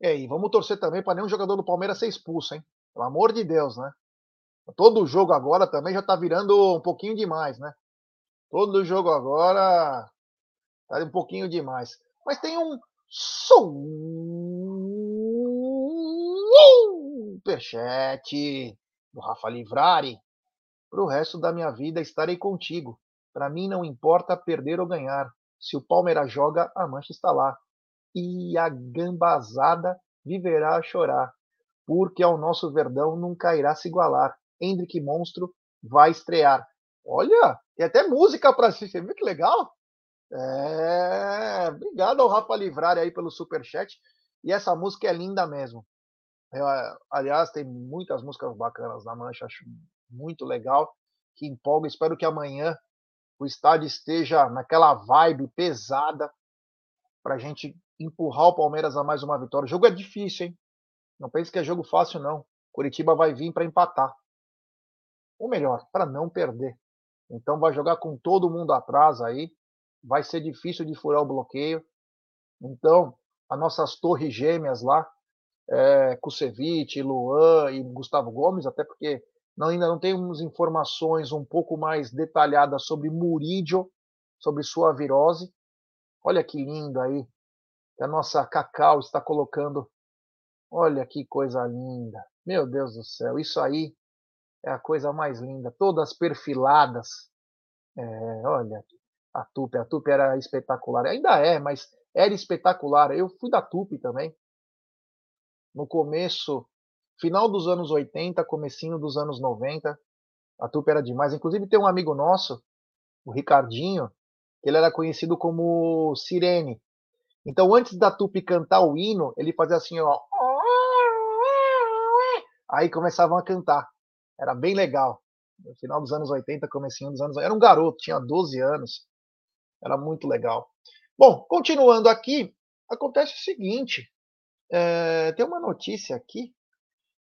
E aí, vamos torcer também para nenhum jogador do Palmeiras ser expulso, hein? Pelo amor de Deus, né? Todo jogo agora também já tá virando um pouquinho demais, né? Todo jogo agora tá um pouquinho demais. Mas tem um superchat do Rafa Livrari. Para o resto da minha vida estarei contigo. Para mim não importa perder ou ganhar. Se o Palmeiras joga, a mancha está lá. E a gambazada viverá a chorar, porque ao nosso Verdão nunca irá se igualar. Hendrick Monstro vai estrear. Olha, tem até música para assistir. Você viu que legal? É, obrigado ao Rafa Livrari aí pelo super chat. E essa música é linda mesmo. Eu, aliás, tem muitas músicas bacanas na Mancha, acho muito legal, que empolga. Espero que amanhã o estádio esteja naquela vibe pesada para a gente empurrar o Palmeiras a mais uma vitória. O jogo é difícil, hein? Não pense que é jogo fácil, não. Curitiba vai vir para empatar. Ou melhor, para não perder. Então vai jogar com todo mundo atrás aí. Vai ser difícil de furar o bloqueio. Então, as nossas torres gêmeas lá, é, Kusevich, Luan e Gustavo Gomes, até porque não, ainda não temos informações um pouco mais detalhadas sobre Murídio, sobre sua virose. Olha que lindo aí, que a nossa Cacau está colocando. Olha que coisa linda. Meu Deus do céu, isso aí é a coisa mais linda. Todas perfiladas. É, olha, a Tupi, a Tupi era espetacular. Ainda é, mas era espetacular. Eu fui da Tupi também. No começo, final dos anos 80, comecinho dos anos 90, a Tupi era demais. Inclusive tem um amigo nosso, o Ricardinho, que ele era conhecido como Sirene. Então, antes da Tupi cantar o hino, ele fazia assim, ó. Aí começavam a cantar. Era bem legal. No final dos anos 80, comecinho dos anos... Era um garoto, tinha 12 anos. Era muito legal. Bom, continuando aqui, acontece o seguinte. É, tem uma notícia aqui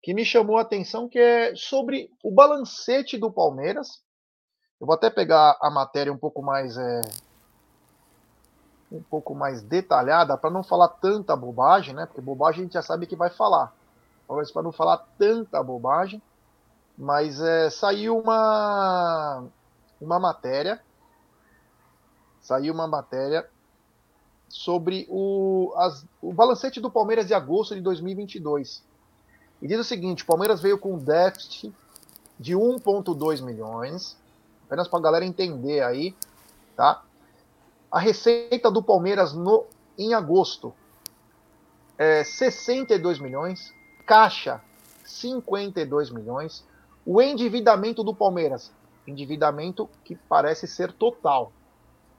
que me chamou a atenção, que é sobre o balancete do Palmeiras. Eu vou até pegar a matéria um pouco mais é, um pouco mais detalhada para não falar tanta bobagem, né? Porque bobagem a gente já sabe que vai falar. Talvez para não falar tanta bobagem, mas é, saiu uma uma matéria, saiu uma matéria sobre o, as, o balancete do Palmeiras de agosto de 2022. E diz o seguinte: o Palmeiras veio com um déficit de 1,2 milhões, apenas para a galera entender aí, tá? A receita do Palmeiras no, em agosto é 62 milhões, caixa 52 milhões, o endividamento do Palmeiras, endividamento que parece ser total.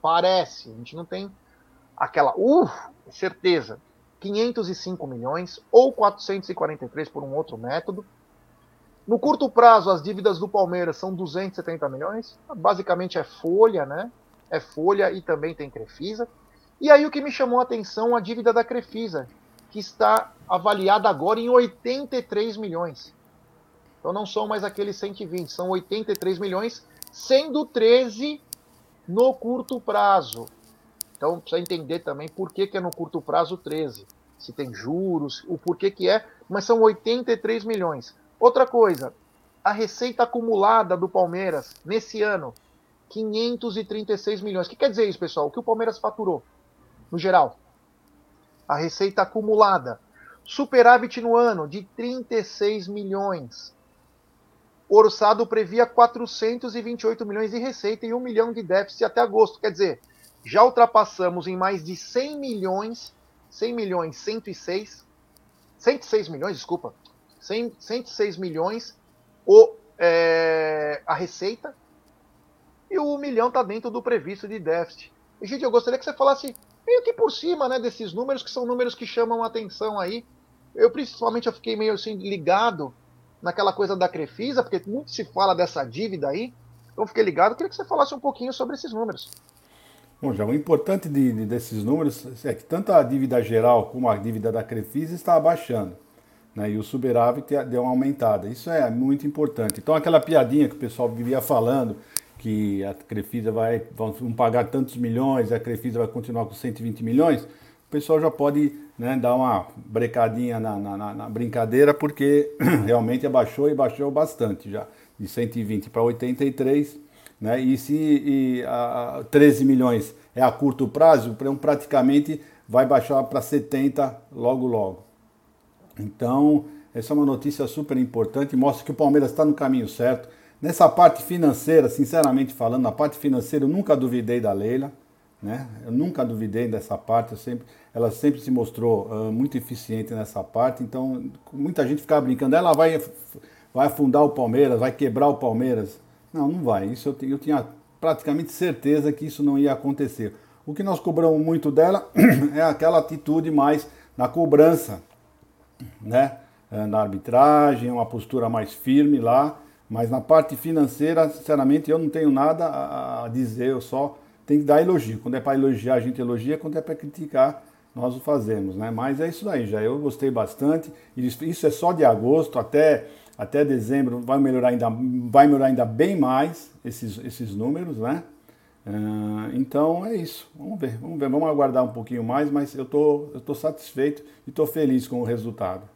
Parece, a gente não tem aquela, uh, certeza, 505 milhões ou 443 por um outro método. No curto prazo, as dívidas do Palmeiras são 270 milhões, basicamente é folha, né? É folha e também tem Crefisa. E aí o que me chamou a atenção, a dívida da Crefisa, que está avaliada agora em 83 milhões. Então não são mais aqueles 120, são 83 milhões, sendo 13 no curto prazo. Então precisa entender também por que, que é no curto prazo 13. Se tem juros, o porquê que é, mas são 83 milhões. Outra coisa, a receita acumulada do Palmeiras nesse ano, 536 milhões. O que quer dizer isso, pessoal? O que o Palmeiras faturou, no geral? A receita acumulada. Superávit no ano de 36 milhões. O orçado previa 428 milhões de receita e 1 milhão de déficit até agosto. Quer dizer, já ultrapassamos em mais de 100 milhões, 100 milhões, 106, 106 milhões, desculpa, 100, 106 milhões o, é, a receita e o 1 milhão está dentro do previsto de déficit. E, gente, eu gostaria que você falasse meio que por cima né, desses números, que são números que chamam atenção aí. Eu, principalmente, eu fiquei meio assim ligado naquela coisa da Crefisa, porque muito se fala dessa dívida aí. Então, fiquei ligado. Queria que você falasse um pouquinho sobre esses números. Bom, já o importante de, de, desses números é que tanto a dívida geral como a dívida da Crefisa está abaixando. Né, e o superávit deu uma aumentada. Isso é muito importante. Então, aquela piadinha que o pessoal vivia falando, que a Crefisa vai vão pagar tantos milhões, a Crefisa vai continuar com 120 milhões, o pessoal já pode né, dar uma brecadinha na, na, na, brincadeira, porque realmente abaixou e baixou bastante já, de 120 para 83 né? E se e a, 13 milhões é a curto prazo, praticamente vai baixar para 70 logo logo. Então, essa é uma notícia super importante, mostra que o Palmeiras está no caminho certo. Nessa parte financeira, sinceramente falando, na parte financeira eu nunca duvidei da Leila, né? Eu nunca duvidei dessa parte, eu sempre, ela sempre se mostrou uh, muito eficiente nessa parte, então muita gente ficava brincando, ela vai, vai afundar o Palmeiras, vai quebrar o Palmeiras. Não, não vai. Isso eu, eu tinha praticamente certeza que isso não ia acontecer. O que nós cobramos muito dela é aquela atitude mais na cobrança, né? É, na arbitragem, uma postura mais firme lá, mas na parte financeira, sinceramente, eu não tenho nada a dizer, eu só tenho que dar elogio. Quando é para elogiar, a gente elogia, quando é para criticar, nós o fazemos, né? Mas é isso daí, já eu gostei bastante. Isso é só de agosto, até até dezembro vai melhorar ainda, vai melhorar ainda bem mais esses, esses números, né? Uh, então é isso. Vamos ver, vamos ver, vamos aguardar um pouquinho mais, mas eu tô, eu tô satisfeito e tô feliz com o resultado.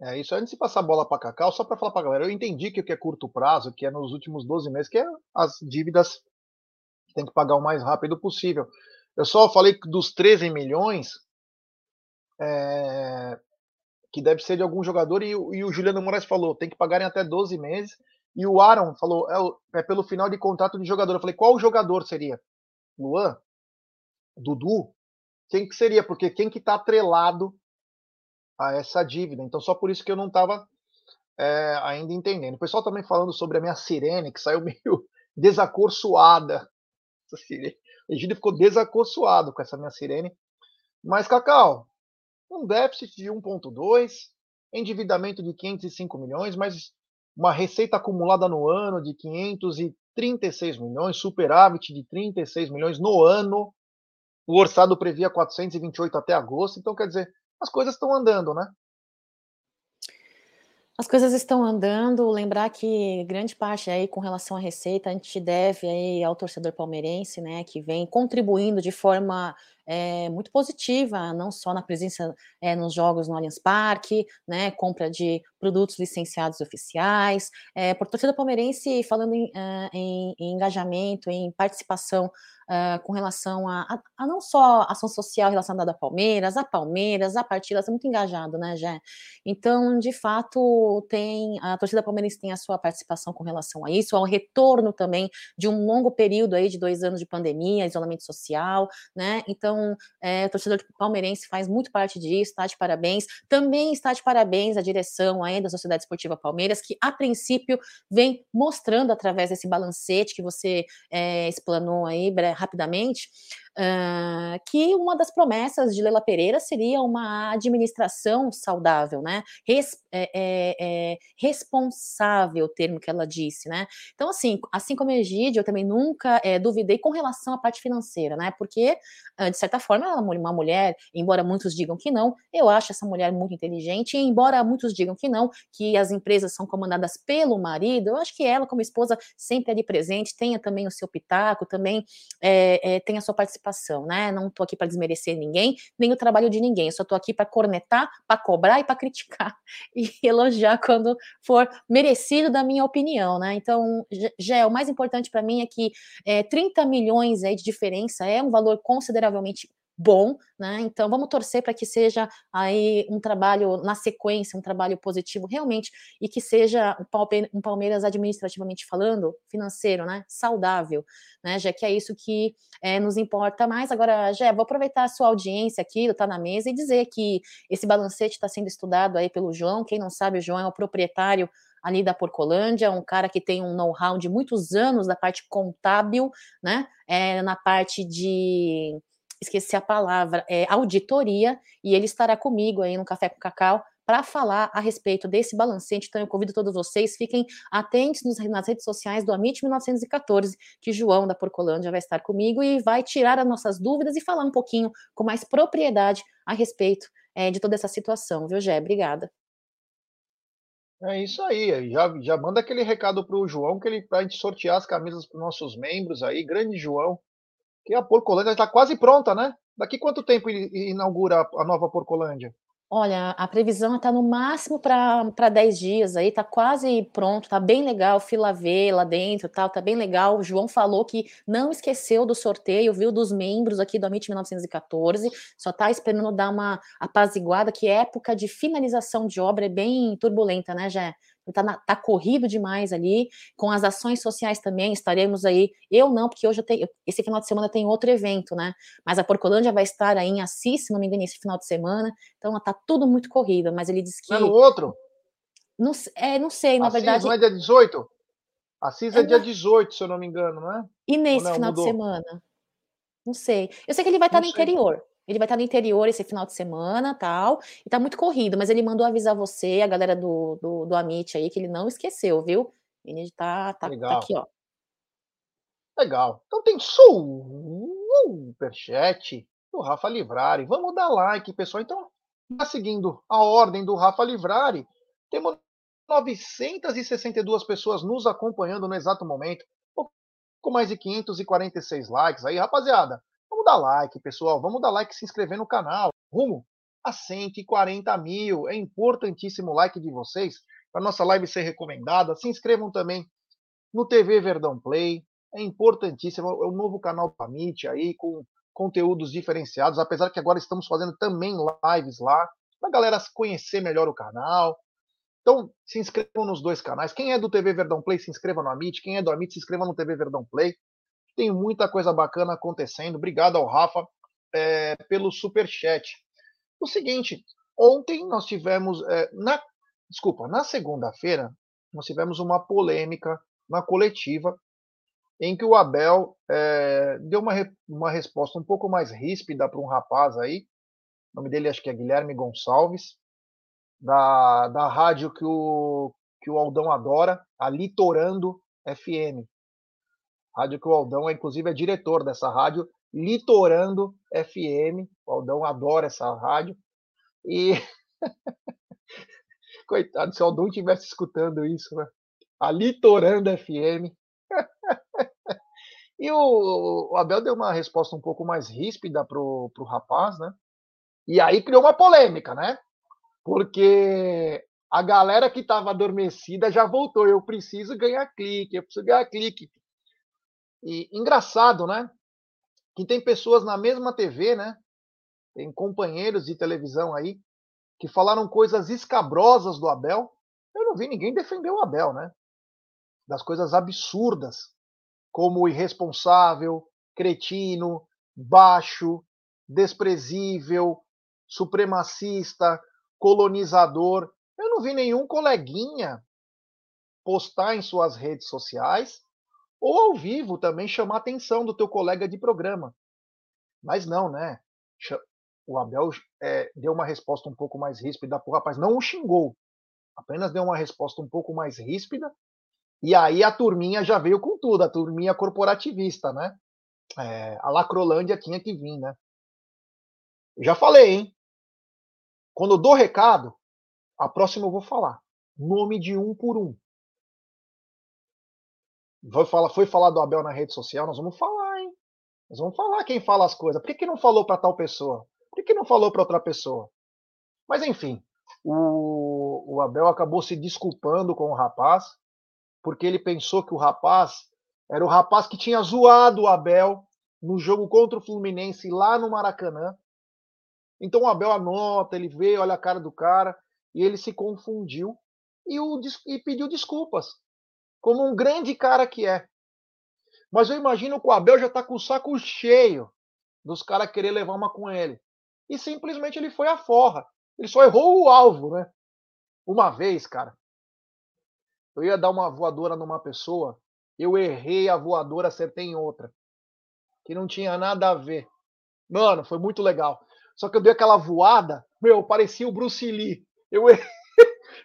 É isso. Antes de passar a bola para Cacau, só para falar para galera, eu entendi que o que é curto prazo, que é nos últimos 12 meses, que é as dívidas que tem que pagar o mais rápido possível. Eu só falei dos 13 milhões, é, que deve ser de algum jogador, e, e, o Juliano Moraes falou, tem que pagar em até 12 meses, e o Aaron falou, é, é pelo final de contrato de jogador. Eu falei, qual jogador seria? Luan? Dudu? Quem que seria? Porque quem que está atrelado a essa dívida. Então, só por isso que eu não estava é, ainda entendendo. O pessoal também falando sobre a minha sirene, que saiu meio desacorçoada. O Egídio ficou desacorçoado com essa minha sirene. Mas, Cacau, um déficit de 1,2, endividamento de 505 milhões, mas uma receita acumulada no ano de 536 milhões, superávit de 36 milhões no ano. O orçado previa 428 até agosto. Então, quer dizer, as coisas estão andando, né? As coisas estão andando, lembrar que grande parte aí com relação à receita a gente deve aí ao torcedor palmeirense, né, que vem contribuindo de forma é, muito positiva, não só na presença é, nos jogos no Allianz Parque, né, compra de produtos licenciados oficiais, é, por torcedor palmeirense falando em, em, em engajamento, em participação uh, com relação a, a, a, não só ação social relacionada a Palmeiras, a Palmeiras, a partida, está muito engajado, né, Jé? Então, de fato, tem a torcida palmeirense tem a sua participação com relação a isso, ao retorno também de um longo período aí de dois anos de pandemia, isolamento social, né? Então, é, o torcedor palmeirense faz muito parte disso, está de parabéns. Também está de parabéns a direção aí da Sociedade Esportiva Palmeiras, que a princípio vem mostrando através desse balancete que você é, explanou aí, rapidamente, uh, que uma das promessas de Leila Pereira seria uma administração saudável, né? Res, é, é, é, responsável, o termo que ela disse, né? Então, assim, assim como Egídio, eu também nunca é, duvidei com relação à parte financeira, né? Porque, uh, de certa forma, ela é uma mulher, embora muitos digam que não, eu acho essa mulher muito inteligente, e embora muitos digam que não, que as empresas são comandadas pelo marido, eu acho que ela, como esposa, sempre ali presente, tenha também o seu pitaco, também é, é, tem a sua participação, né? Não estou aqui para desmerecer ninguém, nem o trabalho de ninguém, eu só estou aqui para cornetar, para cobrar e para criticar e elogiar quando for merecido da minha opinião, né? Então, já o mais importante para mim é que é, 30 milhões aí de diferença é um valor consideravelmente bom, né? Então vamos torcer para que seja aí um trabalho na sequência, um trabalho positivo realmente e que seja um Palmeiras administrativamente falando, financeiro, né? Saudável, né? Já que é isso que é, nos importa mais. Agora, Jé, vou aproveitar a sua audiência aqui, tá na mesa e dizer que esse balancete está sendo estudado aí pelo João. Quem não sabe, o João é o proprietário ali da Porcolândia, um cara que tem um know-how de muitos anos da parte contábil, né? É, na parte de esqueci a palavra, é, auditoria, e ele estará comigo aí no Café com Cacau para falar a respeito desse balancete. Então, eu convido todos vocês, fiquem atentos nas redes sociais do Amit 1914, que João da Porcolândia vai estar comigo e vai tirar as nossas dúvidas e falar um pouquinho com mais propriedade a respeito é, de toda essa situação, viu, Gé? Obrigada. É isso aí, já, já manda aquele recado para o João, que ele para a gente sortear as camisas para os nossos membros aí, grande João, que a Porcolândia está quase pronta, né? Daqui quanto tempo inaugura a nova Porcolândia? Olha, a previsão está no máximo para 10 dias aí, tá quase pronto, tá bem legal, fila V lá dentro, tal, tá bem legal. O João falou que não esqueceu do sorteio, viu, dos membros aqui do Amit 1914, só tá esperando dar uma apaziguada, que época de finalização de obra é bem turbulenta, né, Jé? Tá, tá corrido demais ali, com as ações sociais também, estaremos aí, eu não, porque hoje eu tenho, esse final de semana tem outro evento, né, mas a Porcolândia vai estar aí em Assis, se não me engano, esse final de semana, então tá tudo muito corrido, mas ele disse que... Não é no outro? Não, é, não sei, na Assis verdade... não é dia 18? Assis é, é dia 18, se eu não me engano, não é? E nesse não, final mudou? de semana? Não sei. Eu sei que ele vai estar não no sei. interior. Ele vai estar no interior esse final de semana, tal, e tá muito corrido, mas ele mandou avisar você, a galera do, do, do Amit aí, que ele não esqueceu, viu? Ele tá, tá, tá aqui, ó. Legal. Então tem superchat do Rafa Livrari. Vamos dar like, pessoal. Então, tá seguindo a ordem do Rafa Livrari. Temos 962 pessoas nos acompanhando no exato momento. Com mais de 546 likes aí, rapaziada. Dar like, pessoal. Vamos dar like e se inscrever no canal. Rumo a 140 mil. É importantíssimo o like de vocês para nossa live ser recomendada. Se inscrevam também no TV Verdão Play. É importantíssimo. É o novo canal Pamite aí, com conteúdos diferenciados. Apesar que agora estamos fazendo também lives lá, para a galera conhecer melhor o canal. Então, se inscrevam nos dois canais. Quem é do TV Verdão Play, se inscreva no Amit. Quem é do Amit, se inscreva no TV Verdão Play. Tem muita coisa bacana acontecendo. Obrigado ao Rafa é, pelo super chat. O seguinte, ontem nós tivemos é, na desculpa, na segunda-feira nós tivemos uma polêmica na coletiva em que o Abel é, deu uma, uma resposta um pouco mais ríspida para um rapaz aí. O nome dele acho que é Guilherme Gonçalves da, da rádio que o, que o Aldão adora, a Litorando FM. Rádio que o Aldão, é, inclusive, é diretor dessa rádio, Litorando FM. O Aldão adora essa rádio. E. Coitado, se o Aldão estivesse escutando isso, né? A Litorando FM. e o, o, Abel deu uma resposta um pouco mais ríspida pro, pro rapaz, né? E aí criou uma polêmica, né? porque a galera que estava adormecida já voltou. Eu preciso ganhar clique, eu preciso ganhar clique. E engraçado, né? Que tem pessoas na mesma TV, né? Tem companheiros de televisão aí que falaram coisas escabrosas do Abel. Eu não vi ninguém defender o Abel, né? Das coisas absurdas, como irresponsável, cretino, baixo, desprezível, supremacista, colonizador. Eu não vi nenhum coleguinha postar em suas redes sociais ou ao vivo também chamar a atenção do teu colega de programa. Mas não, né? O Abel é, deu uma resposta um pouco mais ríspida o rapaz, não o xingou, apenas deu uma resposta um pouco mais ríspida. E aí a turminha já veio com tudo, a turminha corporativista, né? É, a Lacrolândia tinha que vir, né? já falei, hein? Quando eu dou recado, a próxima eu vou falar. Nome de um por um. Foi falar, foi falar do Abel na rede social, nós vamos falar, hein? Nós vamos falar quem fala as coisas. Por que, que não falou para tal pessoa? Por que, que não falou para outra pessoa? Mas enfim, o, o Abel acabou se desculpando com o rapaz, porque ele pensou que o rapaz era o rapaz que tinha zoado o Abel no jogo contra o Fluminense lá no Maracanã. Então o Abel anota, ele vê, olha a cara do cara, e ele se confundiu e, o, e pediu desculpas, como um grande cara que é. Mas eu imagino que o Abel já está com o saco cheio dos caras querer levar uma com ele. E simplesmente ele foi à forra. Ele só errou o alvo, né? Uma vez, cara, eu ia dar uma voadora numa pessoa, eu errei a voadora, acertei em outra. Que não tinha nada a ver. Mano, foi muito legal. Só que eu dei aquela voada, meu, parecia o Bruce Lee. Eu errei,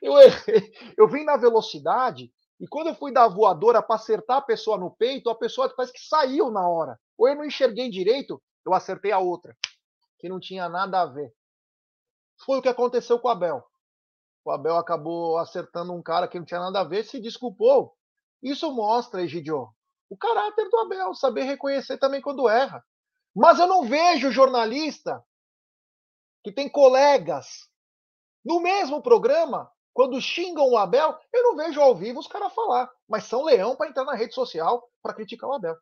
eu errei. Eu vim na velocidade e quando eu fui dar a voadora para acertar a pessoa no peito, a pessoa parece que saiu na hora. Ou eu não enxerguei direito, eu acertei a outra, que não tinha nada a ver. Foi o que aconteceu com o Abel. O Abel acabou acertando um cara que não tinha nada a ver, se desculpou. Isso mostra, Egidio, o caráter do Abel, saber reconhecer também quando erra. Mas eu não vejo jornalista que tem colegas no mesmo programa, quando xingam o Abel, eu não vejo ao vivo os caras falar, mas são leão para entrar na rede social para criticar o Abel.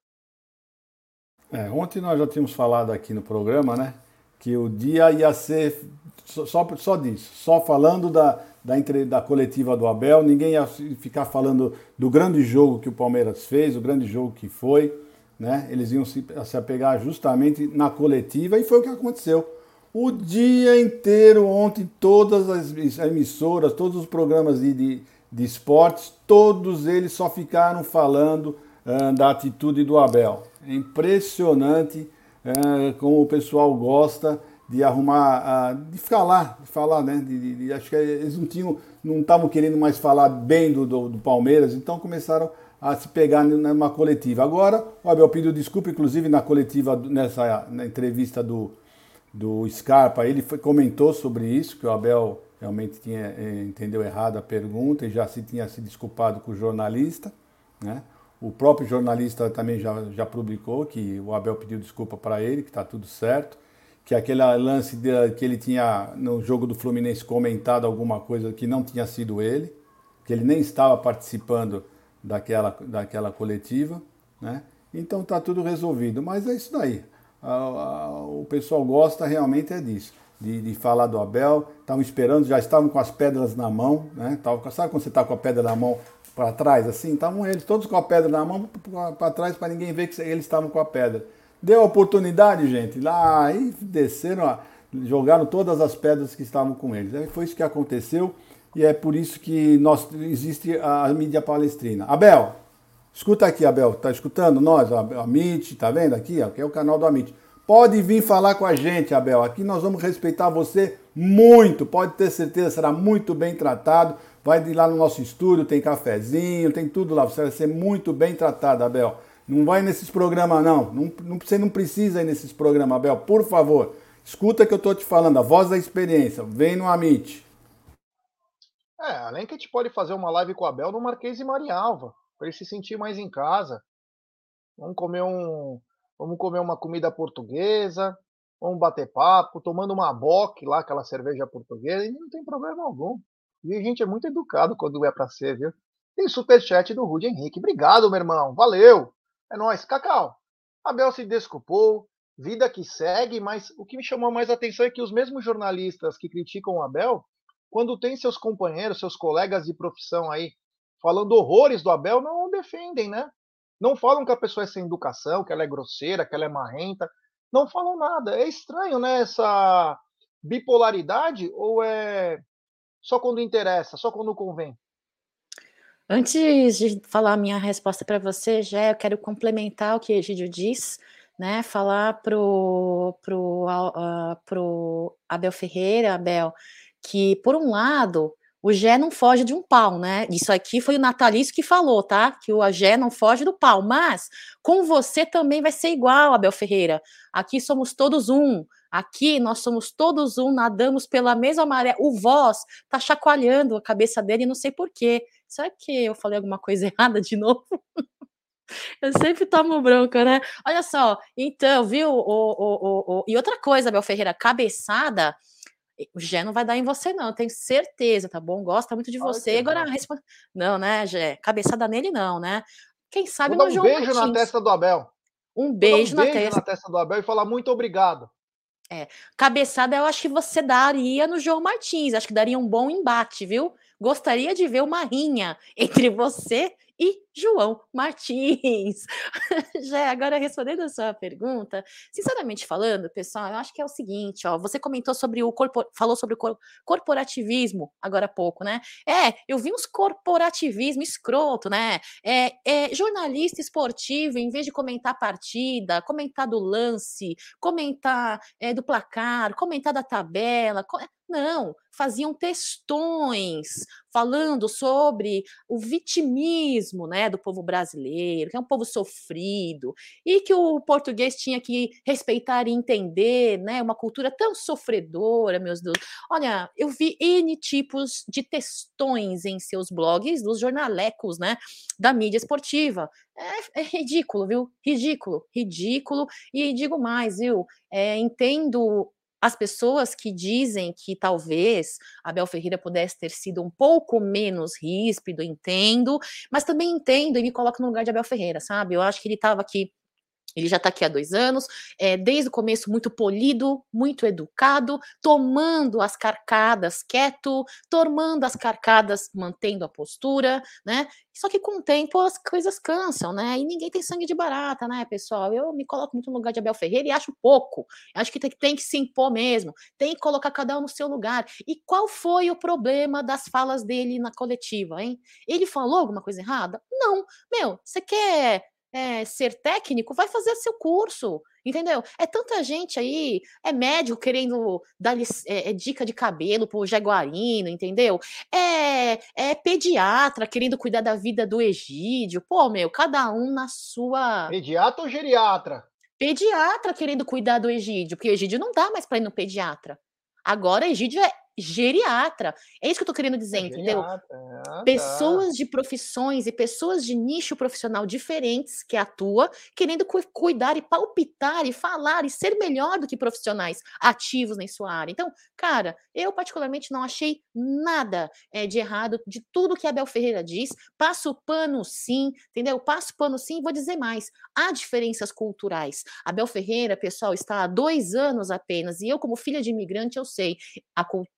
É, ontem nós já tínhamos falado aqui no programa, né? Que o dia ia ser só, só disso, só falando da, da, da coletiva do Abel, ninguém ia ficar falando do grande jogo que o Palmeiras fez, o grande jogo que foi, né? Eles iam se, se apegar justamente na coletiva e foi o que aconteceu o dia inteiro ontem, todas as emissoras, todos os programas de, de, de esportes, todos eles só ficaram falando uh, da atitude do Abel. É impressionante uh, como o pessoal gosta de arrumar, uh, de lá, de falar, né? De, de, acho que eles não tinham, não estavam querendo mais falar bem do, do, do Palmeiras, então começaram a se pegar numa coletiva. Agora, o Abel pediu desculpa, inclusive na coletiva, nessa na entrevista do, do Scarpa, ele foi, comentou sobre isso, que o Abel realmente tinha, é, entendeu errado a pergunta e já se tinha se desculpado com o jornalista, né? O próprio jornalista também já, já publicou que o Abel pediu desculpa para ele, que está tudo certo, que aquele lance de, que ele tinha no jogo do Fluminense comentado alguma coisa que não tinha sido ele, que ele nem estava participando daquela, daquela coletiva, né? Então está tudo resolvido. Mas é isso daí. O pessoal gosta realmente é disso. De, de falar do Abel, estavam esperando, já estavam com as pedras na mão, né? Tava, sabe quando você está com a pedra na mão para trás, assim? Estavam eles todos com a pedra na mão para trás para ninguém ver que eles estavam com a pedra. Deu a oportunidade, gente, lá e desceram, jogaram todas as pedras que estavam com eles. Aí foi isso que aconteceu e é por isso que nós, existe a mídia palestrina. Abel, escuta aqui, Abel, tá escutando nós? A Amit, tá vendo aqui? Aqui é o canal do Amit. Pode vir falar com a gente, Abel. Aqui nós vamos respeitar você muito. Pode ter certeza, será muito bem tratado. Vai lá no nosso estúdio, tem cafezinho, tem tudo lá. Você vai ser muito bem tratado, Abel. Não vai nesses programas, não. não, não você não precisa ir nesses programas, Abel. Por favor, escuta que eu tô te falando, a voz da experiência. Vem no Amit. É, além que a gente pode fazer uma live com o Abel no Marquês e Marialva, para ele se sentir mais em casa. Vamos comer um, vamos comer uma comida portuguesa, vamos bater papo, tomando uma boque lá, aquela cerveja portuguesa, e não tem problema algum. E a gente é muito educado quando é para ser, viu? Tem superchat do Rude Henrique. Obrigado, meu irmão. Valeu. É nóis. Cacau. Abel se desculpou. Vida que segue, mas o que me chamou mais atenção é que os mesmos jornalistas que criticam o Abel quando tem seus companheiros, seus colegas de profissão aí falando horrores do Abel, não defendem, né? Não falam que a pessoa é sem educação, que ela é grosseira, que ela é marrenta. Não falam nada. É estranho, né? Essa bipolaridade ou é só quando interessa, só quando convém? Antes de falar a minha resposta para você, já eu quero complementar o que Egídio diz, né? Falar pro, pro, uh, pro Abel Ferreira, Abel, que, por um lado, o Gé não foge de um pau, né? Isso aqui foi o Natalício que falou, tá? Que o Gé não foge do pau. Mas com você também vai ser igual, Abel Ferreira. Aqui somos todos um. Aqui nós somos todos um, nadamos pela mesma maré. O Voz tá chacoalhando a cabeça dele, não sei porquê. Será que eu falei alguma coisa errada de novo? Eu sempre tomo bronca, né? Olha só, então, viu? O, o, o. E outra coisa, Abel Ferreira, cabeçada Gé não vai dar em você, não, tenho certeza, tá bom? Gosta muito de você. Agora, resp... não, né, Gé? Cabeçada nele, não, né? Quem sabe Vou dar um João beijo Martins. na testa do Abel. Um beijo, um beijo na, testa. na testa do Abel e falar muito obrigado. É, cabeçada eu acho que você daria no João Martins, acho que daria um bom embate, viu? Gostaria de ver uma rinha entre você e João Martins. Já agora respondendo a sua pergunta, sinceramente falando, pessoal, eu acho que é o seguinte, ó, você comentou sobre o corpor, falou sobre o corporativismo agora há pouco, né? É, eu vi uns corporativismo escroto, né? É, é jornalista esportivo, em vez de comentar a partida, comentar do lance, comentar é, do placar, comentar da tabela, não, faziam textões falando sobre o vitimismo, né, do povo brasileiro, que é um povo sofrido, e que o português tinha que respeitar e entender, né, uma cultura tão sofredora, meus Deus. Olha, eu vi N tipos de textões em seus blogs, dos jornalecos, né, da mídia esportiva. É, é ridículo, viu? Ridículo, ridículo. E digo mais, viu? É, entendo as pessoas que dizem que talvez Abel Ferreira pudesse ter sido um pouco menos ríspido, entendo, mas também entendo e me coloco no lugar de Abel Ferreira, sabe? Eu acho que ele estava aqui ele já está aqui há dois anos, é, desde o começo muito polido, muito educado, tomando as carcadas quieto, tomando as carcadas mantendo a postura, né? Só que com o tempo as coisas cansam, né? E ninguém tem sangue de barata, né, pessoal? Eu me coloco muito no lugar de Abel Ferreira e acho pouco. Acho que tem, tem que se impor mesmo, tem que colocar cada um no seu lugar. E qual foi o problema das falas dele na coletiva, hein? Ele falou alguma coisa errada? Não. Meu, você quer é, ser técnico, vai fazer seu curso, entendeu? É tanta gente aí, é médico querendo dar é, é, dica de cabelo pro jaguarino, entendeu? É, é pediatra querendo cuidar da vida do Egídio. Pô, meu, cada um na sua. Pediatra ou geriatra? Pediatra querendo cuidar do Egídio, porque o Egídio não dá mais para ir no pediatra. Agora Egídio é geriatra. É isso que eu tô querendo dizer, é entendeu? Ah, tá. Pessoas de profissões e pessoas de nicho profissional diferentes que atua, querendo cu cuidar e palpitar e falar e ser melhor do que profissionais ativos em sua área. Então, cara, eu particularmente não achei nada é, de errado de tudo que a Abel Ferreira diz. Passo pano sim, entendeu? Passo pano sim, vou dizer mais. Há diferenças culturais. Abel Ferreira, pessoal, está há dois anos apenas, e eu, como filha de imigrante, eu sei. A cultura,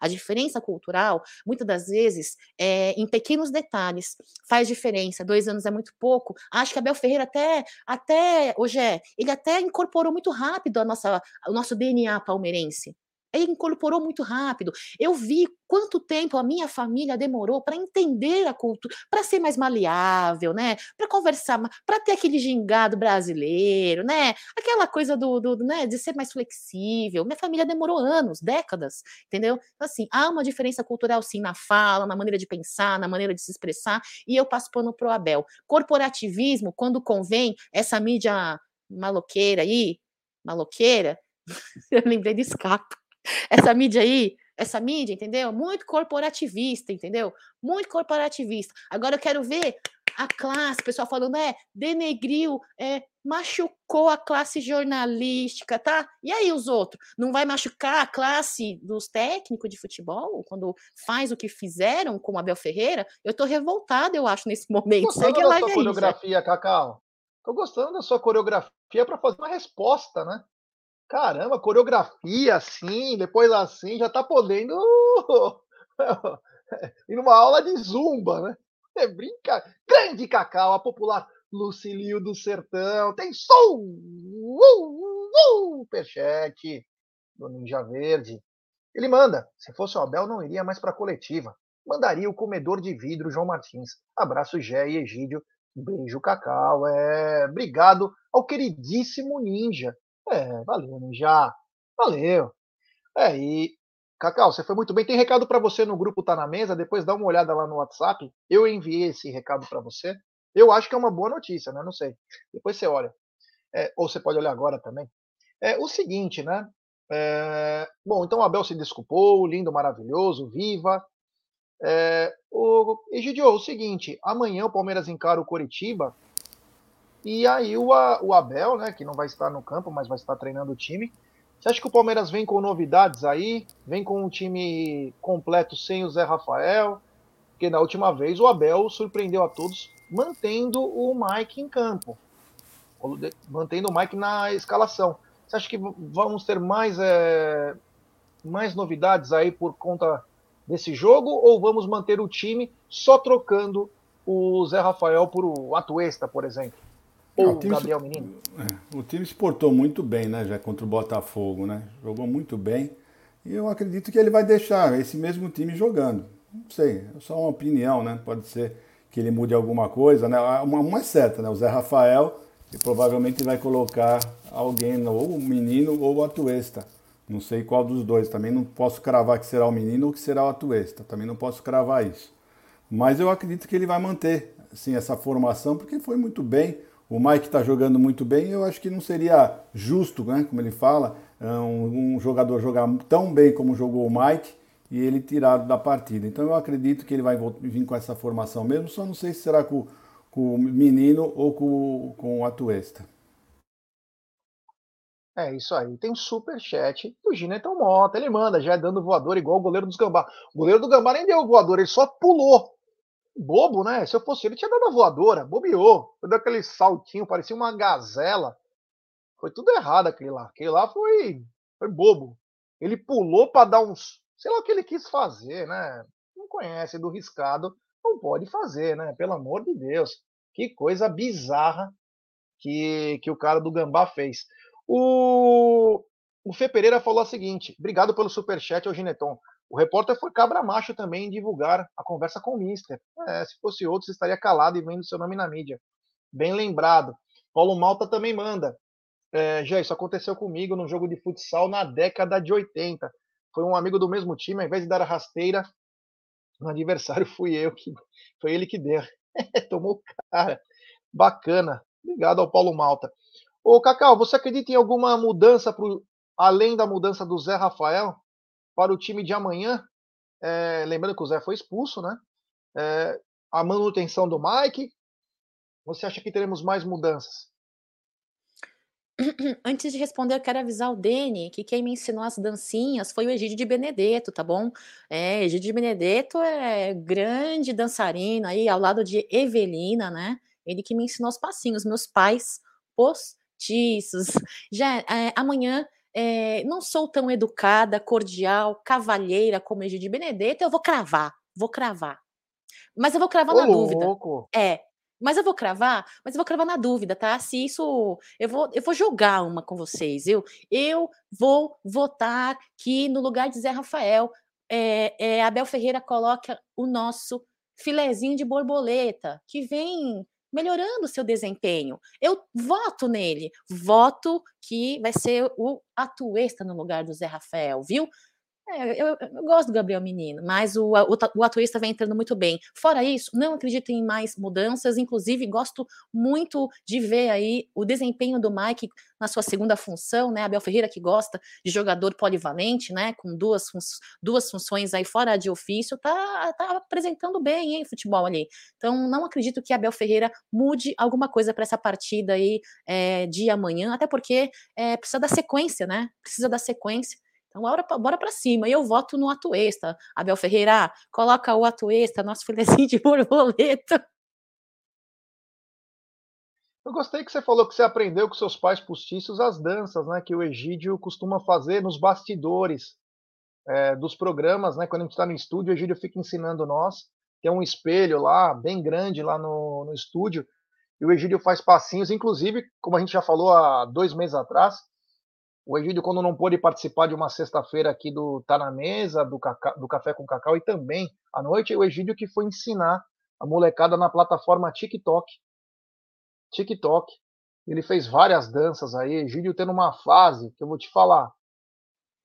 a diferença cultural, muitas das vezes, é, em pequenos detalhes, faz diferença. Dois anos é muito pouco. Acho que Abel Ferreira até, até hoje é, ele até incorporou muito rápido a nossa, o nosso DNA palmeirense. Ele incorporou muito rápido. Eu vi quanto tempo a minha família demorou para entender a cultura, para ser mais maleável, né? Para conversar, para ter aquele gingado brasileiro, né? Aquela coisa do, do, né? de ser mais flexível. Minha família demorou anos, décadas, entendeu? Então, assim, há uma diferença cultural, sim, na fala, na maneira de pensar, na maneira de se expressar, e eu passo pano pro Abel. Corporativismo, quando convém, essa mídia maloqueira aí, maloqueira, eu lembrei de escapa essa mídia aí, essa mídia, entendeu? Muito corporativista, entendeu? Muito corporativista. Agora eu quero ver a classe, o pessoal falando, é, denegriu, é, machucou a classe jornalística, tá? E aí os outros? Não vai machucar a classe dos técnicos de futebol quando faz o que fizeram com o Abel Ferreira? Eu tô revoltada, eu acho, nesse momento. Tô gostando da sua coreografia, Cacau. Tô gostando da sua coreografia para fazer uma resposta, né? Caramba, coreografia assim, depois assim, já tá podendo ir numa aula de zumba, né? É brinca. Grande Cacau, a popular Lucilio do Sertão. Tem som! Uh, uh, superchat do Ninja Verde. Ele manda. Se fosse o Abel, não iria mais para coletiva. Mandaria o comedor de vidro João Martins. Abraço, Gé e Egídio. Beijo, Cacau. É... Obrigado ao queridíssimo Ninja. É, valeu, Ninja. Valeu. É, e Cacau, você foi muito bem. Tem recado para você no grupo Tá na Mesa. Depois dá uma olhada lá no WhatsApp. Eu enviei esse recado para você. Eu acho que é uma boa notícia, né? Não sei. Depois você olha. É, ou você pode olhar agora também. É o seguinte, né? É, bom, então o Abel se desculpou, lindo, maravilhoso, viva. É, o Egidio, o seguinte, amanhã o Palmeiras encara o Coritiba e aí o, o Abel, né, que não vai estar no campo, mas vai estar treinando o time. Você acha que o Palmeiras vem com novidades aí? Vem com um time completo sem o Zé Rafael? Porque na última vez o Abel surpreendeu a todos mantendo o Mike em campo. Mantendo o Mike na escalação. Você acha que vamos ter mais, é, mais novidades aí por conta desse jogo? Ou vamos manter o time só trocando o Zé Rafael por o Atuesta, por exemplo? Ou o Gabriel Menino? É, o time se portou muito bem, né, já contra o Botafogo, né? Jogou muito bem. E eu acredito que ele vai deixar esse mesmo time jogando. Não sei, é só uma opinião, né? Pode ser que ele mude alguma coisa, né? Uma, uma é certa, né? O Zé Rafael, que provavelmente vai colocar alguém, ou o menino ou o Atuesta. Não sei qual dos dois. Também não posso cravar que será o menino ou que será o Atuesta. Também não posso cravar isso. Mas eu acredito que ele vai manter assim, essa formação, porque foi muito bem. O Mike está jogando muito bem, eu acho que não seria justo, né, como ele fala, é, um, um, jogador jogar tão bem como jogou o Mike e ele tirado da partida. Então eu acredito que ele vai vir com essa formação mesmo, só não sei se será com, com o menino ou com, com o Atuesta. É isso aí. Tem um super chat do Gineton Mota. Ele manda, já é dando voador igual o goleiro dos Gambá. O goleiro do Gambá nem deu voador, ele só pulou bobo, né? Se eu fosse ele, tinha dado a voadora, bobeou. Deu aquele saltinho, parecia uma gazela. Foi tudo errado aquele lá. Aquele lá foi, foi bobo. Ele pulou para dar uns. Sei lá o que ele quis fazer, né? Não conhece do riscado, não pode fazer, né? Pelo amor de Deus. Que coisa bizarra que, que o cara do Gambá fez. O, o Fê Pereira falou o seguinte: obrigado pelo superchat, Gineton. O repórter foi cabra macho também em divulgar a conversa com o Mister. É, se fosse outro, estaria calado e vendo seu nome na mídia. Bem lembrado. Paulo Malta também manda. É, já, isso aconteceu comigo num jogo de futsal na década de 80. Foi um amigo do mesmo time, ao invés de dar a rasteira no adversário, fui eu que. Foi ele que deu. Tomou cara. Bacana. Obrigado ao Paulo Malta. Ô, Cacau, você acredita em alguma mudança pro, além da mudança do Zé Rafael? Para o time de amanhã? É, lembrando que o Zé foi expulso, né? É, a manutenção do Mike. Você acha que teremos mais mudanças? Antes de responder, eu quero avisar o Dene que quem me ensinou as dancinhas foi o Egídio de Benedetto, tá bom? É, Egídio de Benedetto é grande dançarino aí, ao lado de Evelina, né? Ele que me ensinou os passinhos, meus pais postiços. Já é, amanhã é, não sou tão educada, cordial, cavalheira como Egídio de Benedetto, eu vou cravar, vou cravar. Mas eu vou cravar Ô, na dúvida. Louco. É, mas eu vou cravar, mas eu vou cravar na dúvida, tá? Se isso. Eu vou, eu vou jogar uma com vocês. Eu, eu vou votar que no lugar de Zé Rafael, é, é, Abel Ferreira coloca o nosso filezinho de borboleta, que vem melhorando o seu desempenho. Eu voto nele. Voto que vai ser o Atuesta no lugar do Zé Rafael, viu? É, eu, eu, gosto do Gabriel Menino, mas o, o, o vem entrando muito bem. Fora isso, não acredito em mais mudanças, inclusive gosto muito de ver aí o desempenho do Mike na sua segunda função, né? Abel Ferreira que gosta de jogador polivalente, né? Com duas, fun duas funções aí fora de ofício, tá, tá apresentando bem, hein, futebol ali. Então, não acredito que Abel Ferreira mude alguma coisa para essa partida aí é, de amanhã, até porque é, precisa da sequência, né? Precisa da sequência. Então, bora, bora para cima. E eu voto no Atuesta. Abel Ferreira, coloca o Atuesta, nosso filezinho de borboleta. Eu gostei que você falou que você aprendeu com seus pais postiços as danças, né? Que o Egídio costuma fazer nos bastidores é, dos programas, né? Quando a gente está no estúdio, o Egídio fica ensinando nós. Tem um espelho lá, bem grande, lá no, no estúdio. E o Egídio faz passinhos, inclusive, como a gente já falou há dois meses atrás, o Egídio, quando não pôde participar de uma sexta-feira aqui do Tá na Mesa, do, do Café com Cacau, e também à noite, o Egídio que foi ensinar a molecada na plataforma TikTok. TikTok. Ele fez várias danças aí. Egídio tendo uma fase que eu vou te falar.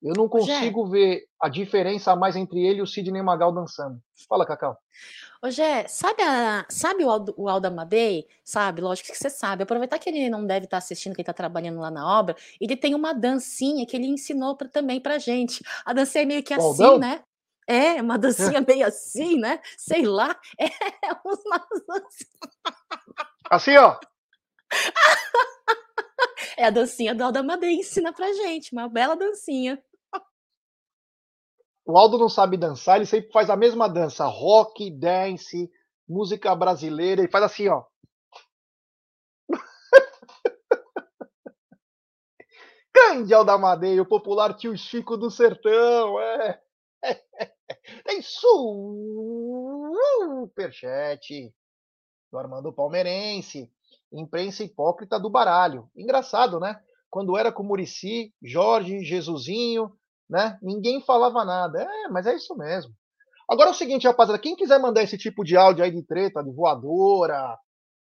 Eu não consigo Gé. ver a diferença mais entre ele e o Sidney Magal dançando. Fala, Cacau. Ô, Gé, sabe, a, sabe o, Aldo, o Aldo Amadei? Sabe? Lógico que você sabe. Aproveitar que ele não deve estar assistindo, que ele está trabalhando lá na obra. Ele tem uma dancinha que ele ensinou pra, também pra gente. A dancinha é meio que assim, Aldão? né? É, uma dancinha meio assim, né? Sei lá. É uma Assim, ó. É a dancinha do Aldo Amadei, ensina pra gente. Uma bela dancinha. O Aldo não sabe dançar, ele sempre faz a mesma dança, rock, dance, música brasileira, ele faz assim, ó. Grande Aldo Amadei, o popular tio Chico do Sertão, é. Tem superchat do Armando Palmeirense, imprensa hipócrita do baralho. Engraçado, né? Quando era com Murici, Jorge, Jesusinho, né? Ninguém falava nada. É, mas é isso mesmo. Agora é o seguinte, rapaziada, quem quiser mandar esse tipo de áudio aí de treta, de voadora,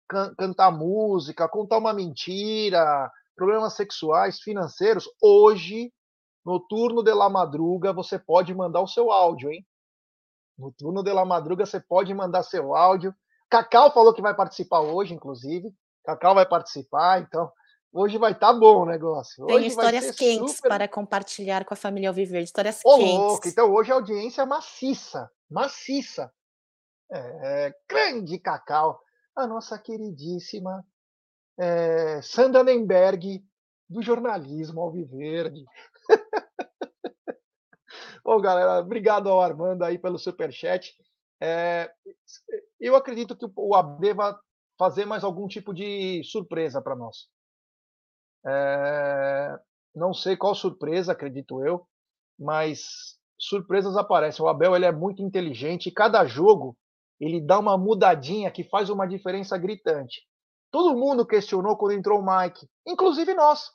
can cantar música, contar uma mentira, problemas sexuais, financeiros, hoje, no turno de la madruga, você pode mandar o seu áudio, hein? No turno de la madruga, você pode mandar seu áudio. Cacau falou que vai participar hoje, inclusive. Cacau vai participar, então Hoje vai estar tá bom o negócio. Tem histórias quentes super... para compartilhar com a família Alviverde. Histórias Ô, quentes. Louco. Então hoje a audiência é maciça. Maciça. É, grande Cacau. A nossa queridíssima é, Sandra Nemberg, do jornalismo Alviverde. Bom, galera, obrigado ao Armando aí pelo superchat. É, eu acredito que o AB vai fazer mais algum tipo de surpresa para nós. É, não sei qual surpresa, acredito eu, mas surpresas aparecem. O Abel ele é muito inteligente e cada jogo ele dá uma mudadinha que faz uma diferença gritante. Todo mundo questionou quando entrou o Mike, inclusive nós.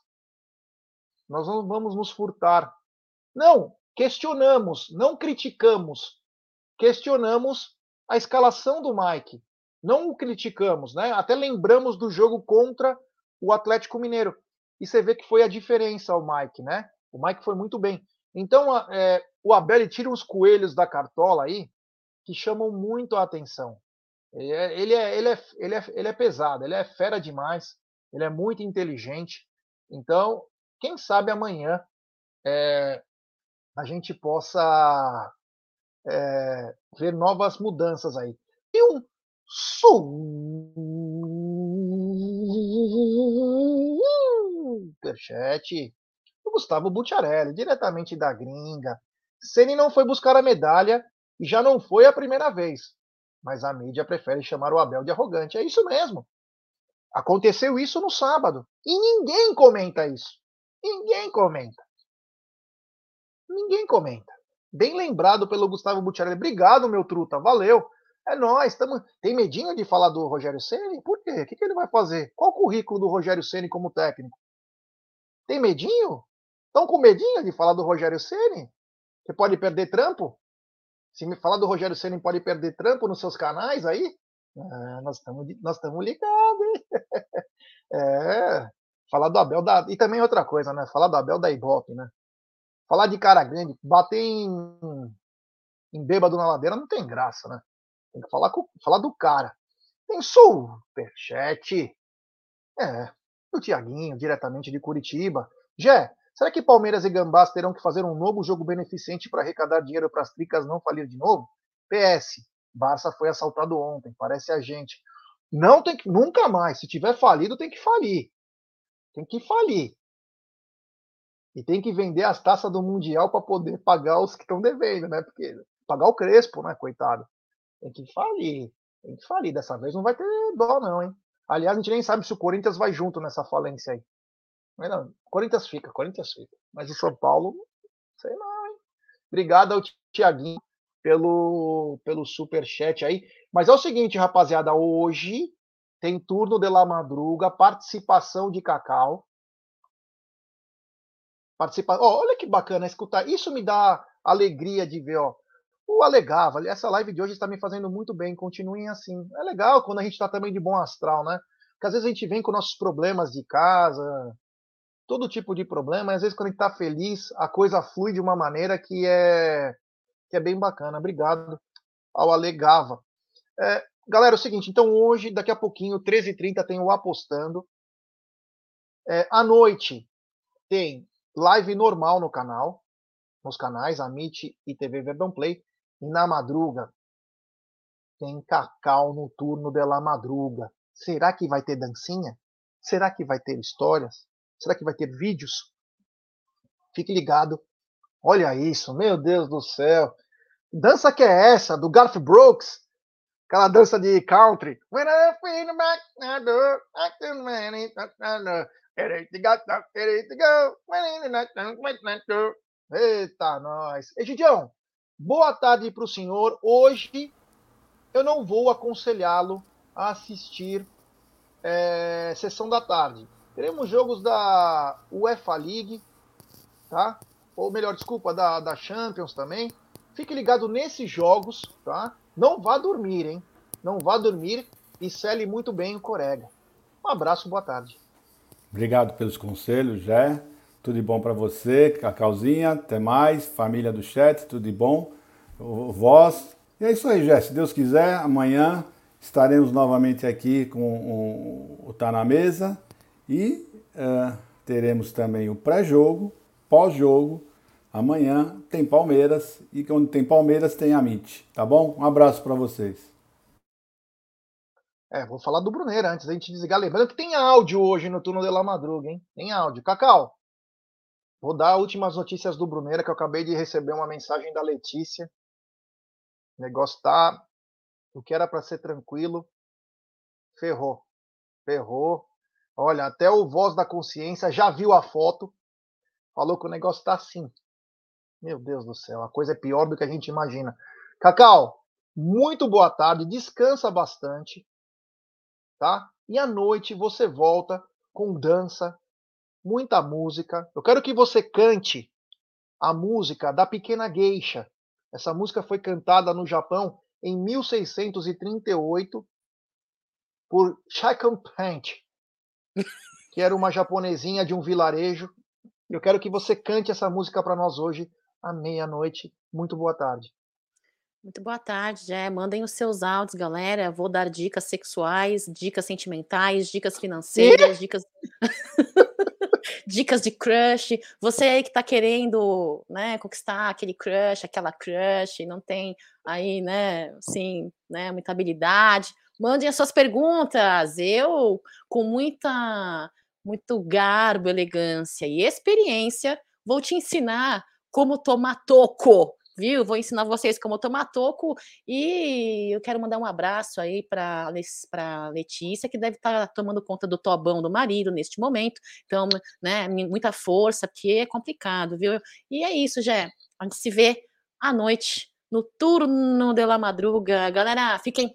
Nós não vamos nos furtar. Não, questionamos, não criticamos. Questionamos a escalação do Mike. Não o criticamos, né? Até lembramos do jogo contra o Atlético Mineiro e você vê que foi a diferença o Mike, né? O Mike foi muito bem. Então, é, o Abel tira uns coelhos da cartola aí que chamam muito a atenção. Ele é, ele é, ele é, ele é, ele é pesado, ele é fera demais, ele é muito inteligente. Então, quem sabe amanhã é, a gente possa é, ver novas mudanças aí. E um superchat do Gustavo Bucciarelli, diretamente da gringa. Ceni não foi buscar a medalha e já não foi a primeira vez. Mas a mídia prefere chamar o Abel de arrogante. É isso mesmo. Aconteceu isso no sábado. E ninguém comenta isso. Ninguém comenta. Ninguém comenta. Bem lembrado pelo Gustavo Butiarelli. Obrigado, meu truta. Valeu. É nós. Tamo... Tem medinho de falar do Rogério Ceni? Por quê? O que, que ele vai fazer? Qual o currículo do Rogério Ceni como técnico? Tem medinho? Estão com medinho de falar do Rogério Ceni? Você pode perder trampo? Se me falar do Rogério Ceni pode perder trampo nos seus canais aí? Ah, nós estamos nós estamos ligados, hein? É, falar do Abel da e também outra coisa, né? Falar do Abel da Ibope, né? Falar de cara grande, bater em, em bêbado na ladeira não tem graça, né? Tem que falar, com, falar do cara. Tem superchat. É, do Tiaguinho, diretamente de Curitiba. Jé, será que Palmeiras e Gambás terão que fazer um novo jogo beneficente para arrecadar dinheiro para as tricas não falir de novo? PS, Barça foi assaltado ontem, parece a gente. Não tem que, nunca mais. Se tiver falido, tem que falir. Tem que falir. E tem que vender as taças do Mundial para poder pagar os que estão devendo, né? Porque pagar o Crespo, né, coitado. Tem que falir. Tem que falir. Dessa vez não vai ter dó, não, hein? Aliás, a gente nem sabe se o Corinthians vai junto nessa falência aí. Não, Corinthians fica, Corinthians fica. Mas o São Paulo, sei lá, hein? Obrigado ao Tiaguinho pelo, pelo super chat aí. Mas é o seguinte, rapaziada, hoje tem turno de La Madruga, participação de Cacau participar. Oh, olha que bacana escutar. Isso me dá alegria de ver, ó. O Alegava, essa live de hoje está me fazendo muito bem. Continuem assim. É legal quando a gente está também de bom astral, né? Porque às vezes a gente vem com nossos problemas de casa, todo tipo de problema. Às vezes quando a gente está feliz, a coisa flui de uma maneira que é que é bem bacana. Obrigado ao Alegava. É, galera, é o seguinte. Então hoje, daqui a pouquinho, 13h30, tem o apostando. É, à noite tem live normal no canal, nos canais Amit e TV Verdão Play. E na madruga tem Cacau no turno da madruga. Será que vai ter dancinha? Será que vai ter histórias? Será que vai ter vídeos? Fique ligado. Olha isso, meu Deus do céu. Dança que é essa? Do Garth Brooks? Aquela dança de country. Eita, nós. Egidião, boa tarde para o senhor. Hoje eu não vou aconselhá-lo a assistir é, sessão da tarde. Teremos jogos da UEFA League, tá? Ou melhor, desculpa, da, da Champions também. Fique ligado nesses jogos, tá? Não vá dormir, hein? Não vá dormir e cele muito bem o Corega. Um abraço, boa tarde. Obrigado pelos conselhos, Jé. Tudo de bom para você, Cacauzinha. Até mais. Família do chat, tudo de bom. Voz. E é isso aí, Jé. Se Deus quiser, amanhã estaremos novamente aqui com o, Tá na Mesa. E uh, teremos também o pré-jogo, pós-jogo. Amanhã tem Palmeiras. E quando tem Palmeiras, tem a MIT. Tá bom? Um abraço para vocês. É, vou falar do Bruneira antes da gente desligar. Lembrando que tem áudio hoje no turno de La Madruga, hein? Tem áudio. Cacau, vou dar últimas notícias do Bruneira, que eu acabei de receber uma mensagem da Letícia. O negócio tá. O que era para ser tranquilo, ferrou. Ferrou. Olha, até o Voz da Consciência já viu a foto. Falou que o negócio tá assim. Meu Deus do céu, a coisa é pior do que a gente imagina. Cacau, muito boa tarde, descansa bastante tá? E à noite você volta com dança, muita música. Eu quero que você cante a música da Pequena Geisha. Essa música foi cantada no Japão em 1638 por Shakan Pant, que era uma japonesinha de um vilarejo. Eu quero que você cante essa música para nós hoje à meia-noite. Muito boa tarde. Muito boa tarde, Jé. Mandem os seus áudios, galera. Vou dar dicas sexuais, dicas sentimentais, dicas financeiras, dicas. dicas de crush. Você aí que tá querendo, né, conquistar aquele crush, aquela crush, não tem aí, né, assim, né, muita habilidade. Mandem as suas perguntas. Eu, com muita, muito garbo, elegância e experiência, vou te ensinar como tomar toco viu? Vou ensinar vocês como tomar toco e eu quero mandar um abraço aí para Letícia, que deve estar tá tomando conta do tobão do marido neste momento. Então, né, muita força, porque é complicado, viu? E é isso, Jé. A gente se vê à noite no turno de la madruga. Galera, fiquem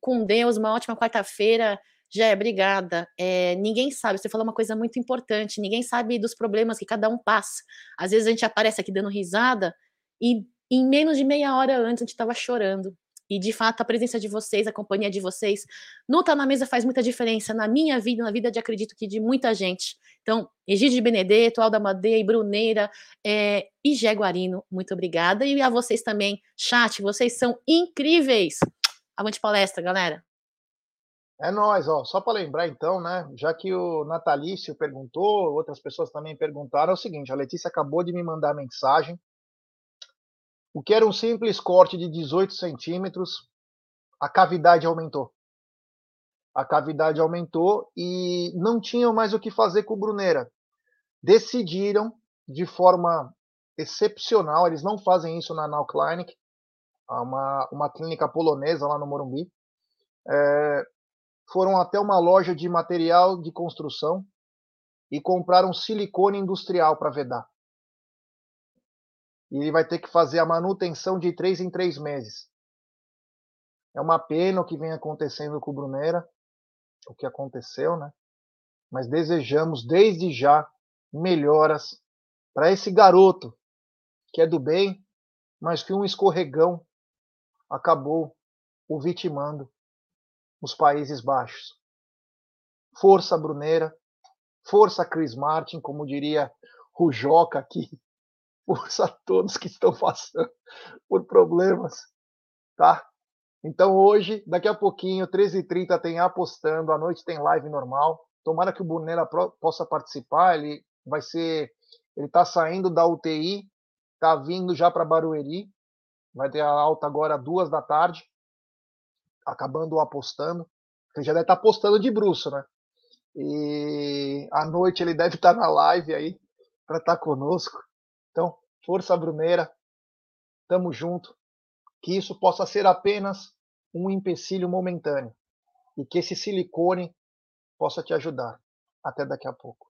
com Deus, uma ótima quarta-feira. Jé, obrigada. É, ninguém sabe, você falou uma coisa muito importante, ninguém sabe dos problemas que cada um passa. Às vezes a gente aparece aqui dando risada e em menos de meia hora antes a gente estava chorando. E de fato, a presença de vocês, a companhia de vocês, estar tá na mesa faz muita diferença na minha vida, na vida de acredito que de muita gente. Então, Egídio de Benedetto, Alda Madeira, Bruneira é, e Jaguarino, muito obrigada. E a vocês também, chat, vocês são incríveis. Avante palestra, galera. É nós, ó. Só para lembrar então, né? Já que o Natalício perguntou, outras pessoas também perguntaram, é o seguinte: a Letícia acabou de me mandar mensagem o que era um simples corte de 18 centímetros, a cavidade aumentou. A cavidade aumentou e não tinham mais o que fazer com o Brunera. Decidiram, de forma excepcional, eles não fazem isso na Now Clinic, uma, uma clínica polonesa lá no Morumbi. É, foram até uma loja de material de construção e compraram silicone industrial para vedar e ele vai ter que fazer a manutenção de três em três meses. É uma pena o que vem acontecendo com o Brunera, o que aconteceu, né? Mas desejamos desde já melhoras para esse garoto que é do bem, mas que um escorregão acabou o vitimando nos Países Baixos. Força Brunera, força Chris Martin, como diria Rujoca aqui força a todos que estão passando por problemas, tá? Então hoje, daqui a pouquinho, 13h30 tem apostando, à noite tem live normal. Tomara que o Bonera possa participar, ele vai ser, ele está saindo da UTI, está vindo já para Barueri, vai ter a alta agora duas da tarde, acabando apostando. Ele já deve estar tá apostando de bruxo, né? E à noite ele deve estar tá na live aí para estar tá conosco. Força Bruneira, tamo junto. Que isso possa ser apenas um empecilho momentâneo e que esse silicone possa te ajudar. Até daqui a pouco.